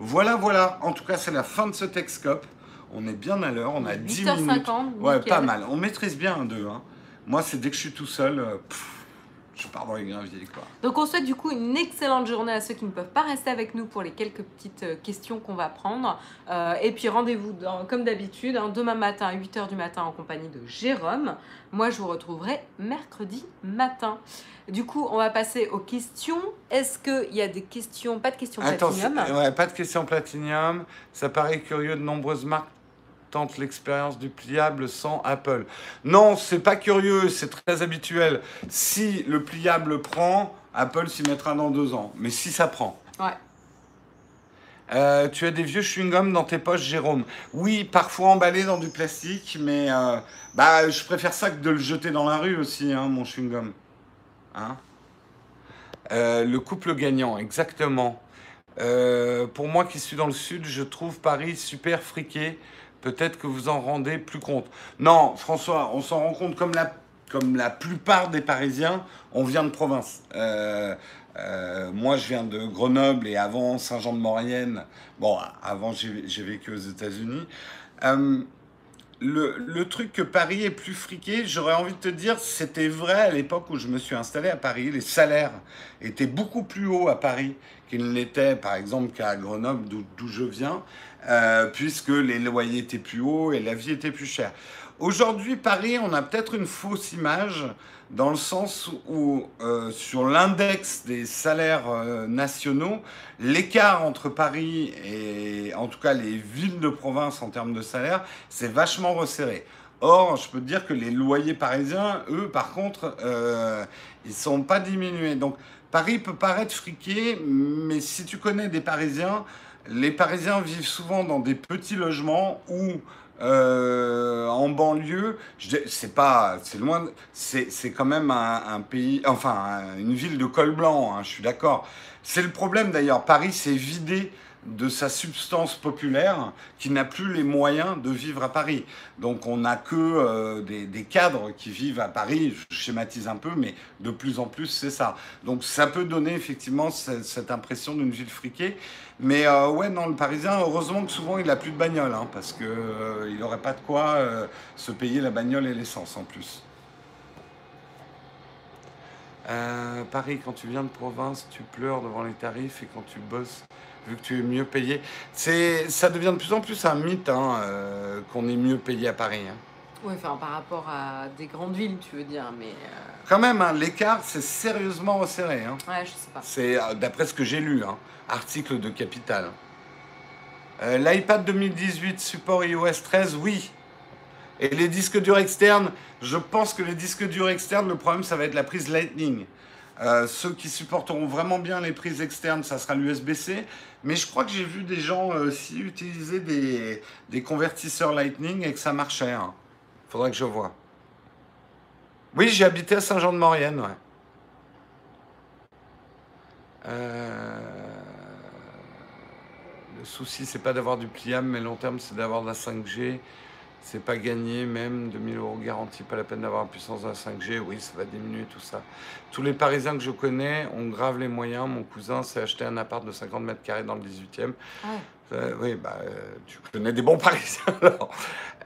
Voilà, voilà. En tout cas, c'est la fin de ce Texcope. On est bien à l'heure. On a 10 minutes. Ouais, pas mal. On maîtrise bien un 2. Hein. Moi, c'est dès que je suis tout seul. Euh, je pars dans les. Quoi. Donc on souhaite du coup une excellente journée à ceux qui ne peuvent pas rester avec nous pour les quelques petites euh, questions qu'on va prendre. Euh, et puis rendez-vous comme d'habitude hein, demain matin à 8h du matin en compagnie de Jérôme. Moi je vous retrouverai mercredi matin. Du coup on va passer aux questions. Est-ce qu'il y a des questions Pas de questions platinium ouais, Pas de questions platinium. Ça paraît curieux de nombreuses marques tente l'expérience du pliable sans Apple. Non, c'est pas curieux, c'est très habituel. Si le pliable prend, Apple s'y mettra dans deux ans. Mais si ça prend. Ouais. Euh, tu as des vieux chewing-gums dans tes poches, Jérôme. Oui, parfois emballés dans du plastique, mais euh, bah, je préfère ça que de le jeter dans la rue aussi, hein, mon chewing-gum. Hein? Euh, le couple gagnant, exactement. pour moi qui suis dans le sud, je trouve Paris super friqué. Peut-être que vous en rendez plus compte. Non, François, on s'en rend compte comme la, comme la plupart des Parisiens, on vient de province. Euh, euh, moi, je viens de Grenoble et avant Saint-Jean-de-Maurienne. Bon, avant, j'ai vécu aux États-Unis. Euh, le, truc que Paris est plus friqué, j'aurais envie de te dire, c'était vrai à l'époque où je me suis installé à Paris. Les salaires étaient beaucoup plus hauts à Paris qu'ils ne l'étaient, par exemple, qu'à Grenoble, d'où je viens. Euh, puisque les loyers étaient plus hauts et la vie était plus chère. Aujourd'hui, Paris, on a peut-être une fausse image dans le sens où euh, sur l'index des salaires euh, nationaux, l'écart entre Paris et en tout cas les villes de province en termes de salaire, c'est vachement resserré. Or, je peux te dire que les loyers parisiens, eux, par contre, ils ne sont pas diminués. Donc, Paris peut paraître friqué, mais si tu connais des Parisiens, les Parisiens vivent souvent dans des petits logements ou euh, en banlieue. C'est pas, c'est loin, c'est quand même un, pays, enfin une ville de col blanc. Hein, je suis d'accord. C'est le problème d'ailleurs. Paris s'est vidé de sa substance populaire qui n'a plus les moyens de vivre à Paris. Donc on n'a que euh, des, cadres qui vivent à Paris, je schématise un peu, mais de plus en plus c'est ça. Donc ça peut donner effectivement cette, impression d'une ville friquée. Mais euh, ouais, non, le Parisien, heureusement que souvent il n'a plus de bagnole, hein, parce qu'il euh, n'aurait pas de quoi se payer la bagnole et l'essence en plus. Paris, quand tu viens de province, tu pleures devant les tarifs et quand tu bosses, vu que tu es mieux payé. C'est, ça devient de plus en plus un mythe hein, euh, qu'on est mieux payé à Paris. Hein. Oui, enfin par rapport à des grandes villes, tu veux dire, mais... Euh, Quand même, hein, l'écart, c'est sérieusement resserré. Hein. Ouais, je sais pas. C'est euh, d'après ce que j'ai lu, hein, article de Capital. L'iPad 2018 support iOS 13, oui. Et les disques durs externes, je pense que les disques durs externes, le problème, ça va être la prise Lightning. Euh, ceux qui supporteront vraiment bien les prises externes, ça sera l'USB-C. Mais je crois que j'ai vu des gens euh, aussi utiliser des, convertisseurs Lightning et que ça marchait. Hein. Faudrait que je vois. Oui, j'ai habité à Saint-Jean-de-Maurienne. Euh, le souci, c'est pas d'avoir du pliable, mais long terme, c'est d'avoir de la 5G. C'est pas gagné, même 2000 euros garantie, pas la peine d'avoir la puissance la 5G. Oui, ça va diminuer tout ça. Tous les Parisiens que je connais ont grave les moyens. Mon cousin s'est acheté un appart de 50 mètres carrés dans le 18e. Ah euh, oui, bah, euh, tu connais des bons Parisiens *laughs* alors.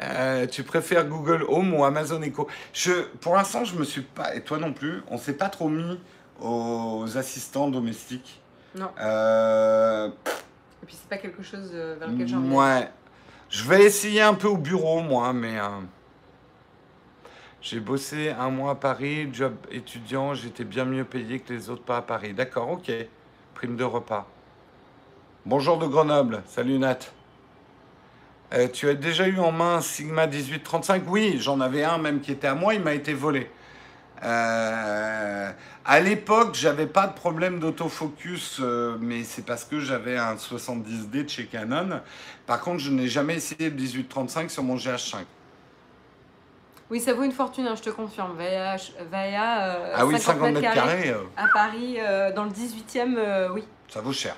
Euh, tu préfères Google Home ou Amazon Echo? Je, Pour l'instant, je me suis pas, et toi non plus, on s'est pas trop mis aux assistants domestiques. Non. et puis c'est pas quelque chose vers lequel j'ai envie. Ouais. Je vais essayer un peu au bureau, moi, mais euh, j'ai bossé un mois à Paris, job étudiant, j'étais bien mieux payé que les autres pas à Paris. D'accord, ok. Prime de repas. Bonjour de Grenoble. Salut Nat. Euh, tu as déjà eu en main un Sigma 1835 Oui, j'en avais un même qui était à moi, il m'a été volé. Euh, à l'époque, j'avais pas de problème d'autofocus, euh, mais c'est parce que j'avais un 70D de chez Canon. Par contre, je n'ai jamais essayé le 1835 sur mon GH5. Oui, ça vaut une fortune, hein, je te confirme. Vaya, Vaya euh, ah oui, 50, mètres carrés. À Paris, dans le 18e, oui. Ça vaut cher.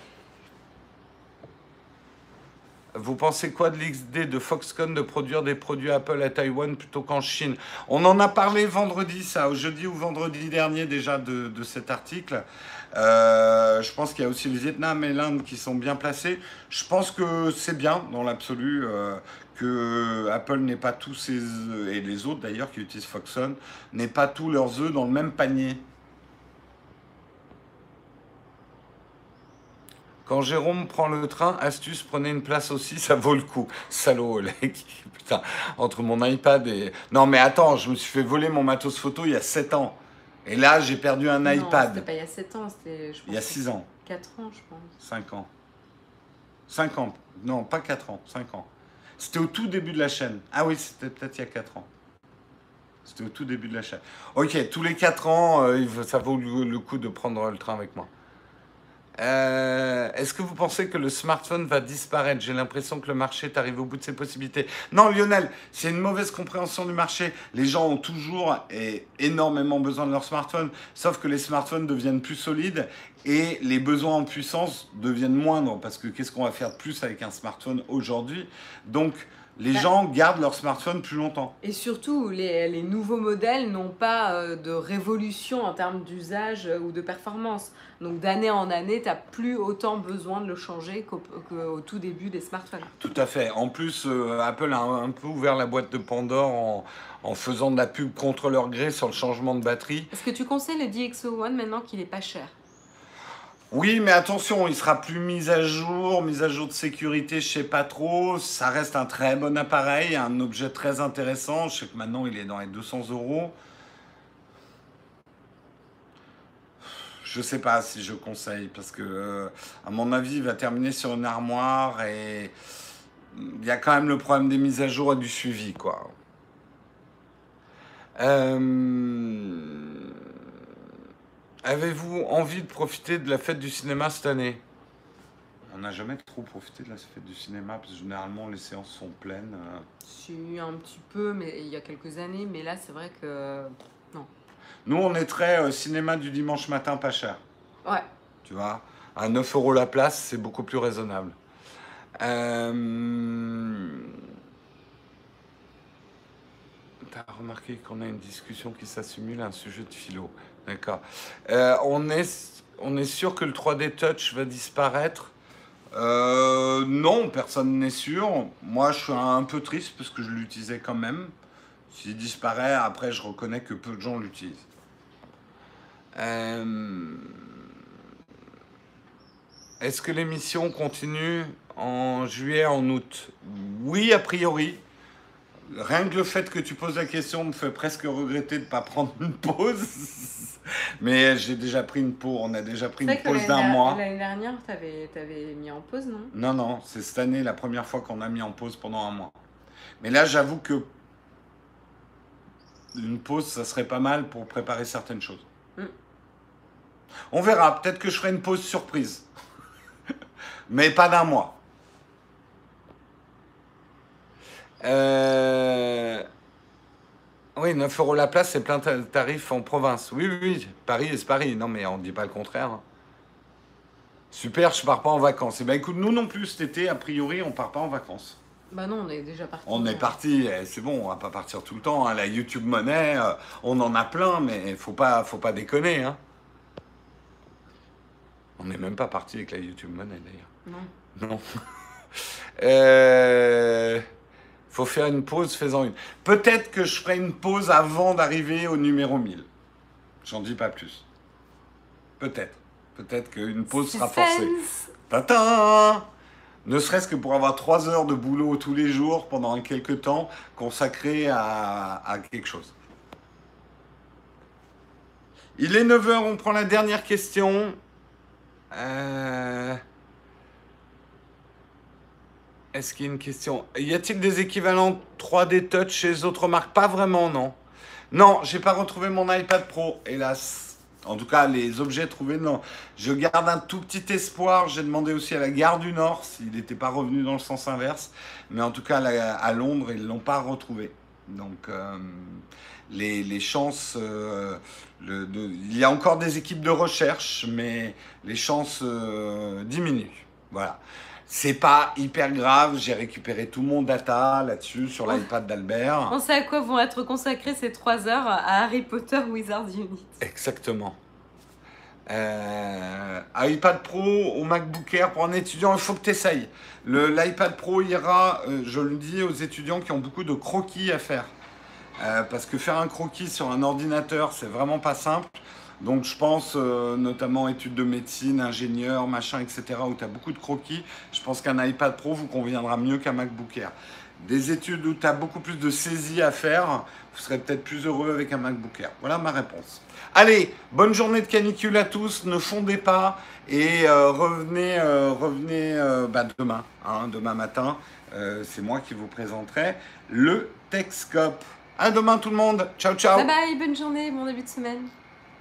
Vous pensez quoi de l'idée de Foxconn de produire des produits Apple à Taïwan plutôt qu'en Chine? On en a parlé vendredi, ça, jeudi ou vendredi dernier déjà de, cet article. Euh, je pense qu'il y a aussi le Vietnam et l'Inde qui sont bien placés. Je pense que c'est bien dans l'absolu euh, que Apple n'ait pas tous ses et les autres d'ailleurs qui utilisent Foxconn, n'aient pas tous leurs œufs dans le même panier. Quand Jérôme prend le train, astuce, prenez une place aussi, ça vaut le coup. Salaud, *laughs* Putain, entre mon iPad et. Non, mais attends, je me suis fait voler mon matos photo il y a 7 ans. Et là, j'ai perdu un non, iPad. C'était pas il y a 7 ans, c'était. Il y a 6 ans. 4 ans, je pense. 5 ans. 5 ans. Non, pas 4 ans, 5 ans. C'était au tout début de la chaîne. Ah oui, c'était peut-être il y a 4 ans. C'était au tout début de la chaîne. Ok, tous les 4 ans, euh, ça vaut le coup de prendre le train avec moi. Euh, est-ce que vous pensez que le smartphone va disparaître? J'ai l'impression que le marché est arrivé au bout de ses possibilités. Non, Lionel, c'est une mauvaise compréhension du marché. Les gens ont toujours énormément besoin de leur smartphone, sauf que les smartphones deviennent plus solides et les besoins en puissance deviennent moindres parce que qu'est-ce qu'on va faire de plus avec un smartphone aujourd'hui? Donc, les bah gens gardent leur smartphone plus longtemps. Et surtout, les, nouveaux modèles n'ont pas euh, de révolution en termes d'usage euh, ou de performance. Donc d'année en année, tu n'as plus autant besoin de le changer qu'au tout début des smartphones. Tout à fait. En plus, euh, Apple a un, peu ouvert la boîte de Pandore en, faisant de la pub contre leur gré sur le changement de batterie. Est-ce que tu conseilles le DxO One maintenant qu'il n'est pas cher? Oui, mais attention, il sera plus mis à jour, mise à jour de sécurité, je sais pas trop. Ça reste un très bon appareil, un objet très intéressant. Je sais que maintenant il est dans les 200 euros. Je sais pas si je conseille parce que, euh, à mon avis, il va terminer sur une armoire et il y a quand même le problème des mises à jour et du suivi, quoi. Euh, Avez-vous envie de profiter de la fête du cinéma cette année? On n'a jamais trop profité de la fête du cinéma parce que généralement les séances sont pleines. J'ai eu un petit peu, mais il y a quelques années, mais là c'est vrai que non. Nous, on est très euh, cinéma du dimanche matin pas cher. Ouais. Tu vois, à 9 euros la place, c'est beaucoup plus raisonnable. Euh... T'as remarqué qu'on a une discussion qui s'assimile à un sujet de philo. D'accord. Euh, on, est, on est sûr que le 3D Touch va disparaître? Euh, Non, personne n'est sûr. Moi, je suis un peu triste parce que je l'utilisais quand même. S'il disparaît, après, je reconnais que peu de gens l'utilisent. Euh, est-ce que l'émission continue en juillet, en août? Oui, a priori. Rien que le fait que tu poses la question me fait presque regretter de ne pas prendre une pause. *laughs* Mais j'ai déjà pris une pause, on a déjà pris une pause d'un mois. L'année dernière, tu avais, mis en pause, non? Non, non, c'est cette année la première fois qu'on a mis en pause pendant un mois. Mais là, j'avoue que une pause, ça serait pas mal pour préparer certaines choses. Mm. On verra, peut-être que je ferai une pause surprise. *laughs* Mais pas d'un mois. Euh... Oui, 9 euros la place, c'est plein tarif en province. Oui, oui, oui, Paris, c'est Paris. Non, mais on ne dit pas le contraire. Super, je pars pas en vacances. Eh bien, écoute, nous non plus, cet été, a priori, on part pas en vacances. Bah non, on est déjà parti. On est parti, eh, c'est bon, on va pas partir tout le temps. Hein. La YouTube monnaie, euh, on en a plein, mais faut pas, faut pas déconner. Hein. On n'est même pas parti avec la YouTube monnaie d'ailleurs. Non. Non. *laughs* euh faut faire une pause, faisant une. Peut-être que je ferai une pause avant d'arriver au numéro 1000. J'en dis pas plus. Peut-être. Peut-être qu'une pause sera forcée. Tata Ne serait-ce que pour avoir trois heures de boulot tous les jours pendant quelques temps consacré à, à quelque chose. Il est 9h, on prend la dernière question. Euh... Est-ce qu'il y a une question? Y a-t-il des équivalents 3D Touch chez les autres marques? Pas vraiment, non. Non, j'ai pas retrouvé mon iPad Pro, hélas. En tout cas, les objets trouvés, non. Je garde un tout petit espoir. J'ai demandé aussi à la gare du Nord s'il n'était pas revenu dans le sens inverse. Mais en tout cas, à Londres, ils ne l'ont pas retrouvé. Donc, euh, les, chances. Euh, il y a encore des équipes de recherche, mais les chances euh, diminuent. Voilà. C'est pas hyper grave, j'ai récupéré tout mon data là-dessus sur l'iPad d'Albert. On sait à quoi vont être consacrées ces trois heures à Harry Potter Wizard Unit. Exactement. Euh, iPad Pro au MacBook Air pour un étudiant, il faut que tu essayes. L'iPad Pro ira, euh, je le dis, aux étudiants qui ont beaucoup de croquis à faire. Euh, parce que faire un croquis sur un ordinateur, c'est vraiment pas simple. Donc je pense euh, notamment études de médecine, ingénieur, machin, etc., où tu as beaucoup de croquis. Je pense qu'un iPad Pro vous conviendra mieux qu'un MacBook Air. Des études où tu as beaucoup plus de saisie à faire, vous serez peut-être plus heureux avec un MacBook Air. Voilà ma réponse. Allez, bonne journée de canicule à tous, ne fondez pas et euh, revenez, euh, revenez bah, demain, hein, demain matin. C'est moi qui vous présenterai le Techscope. À demain tout le monde. Ciao, ciao. Bye bye, bonne journée, bon début de semaine.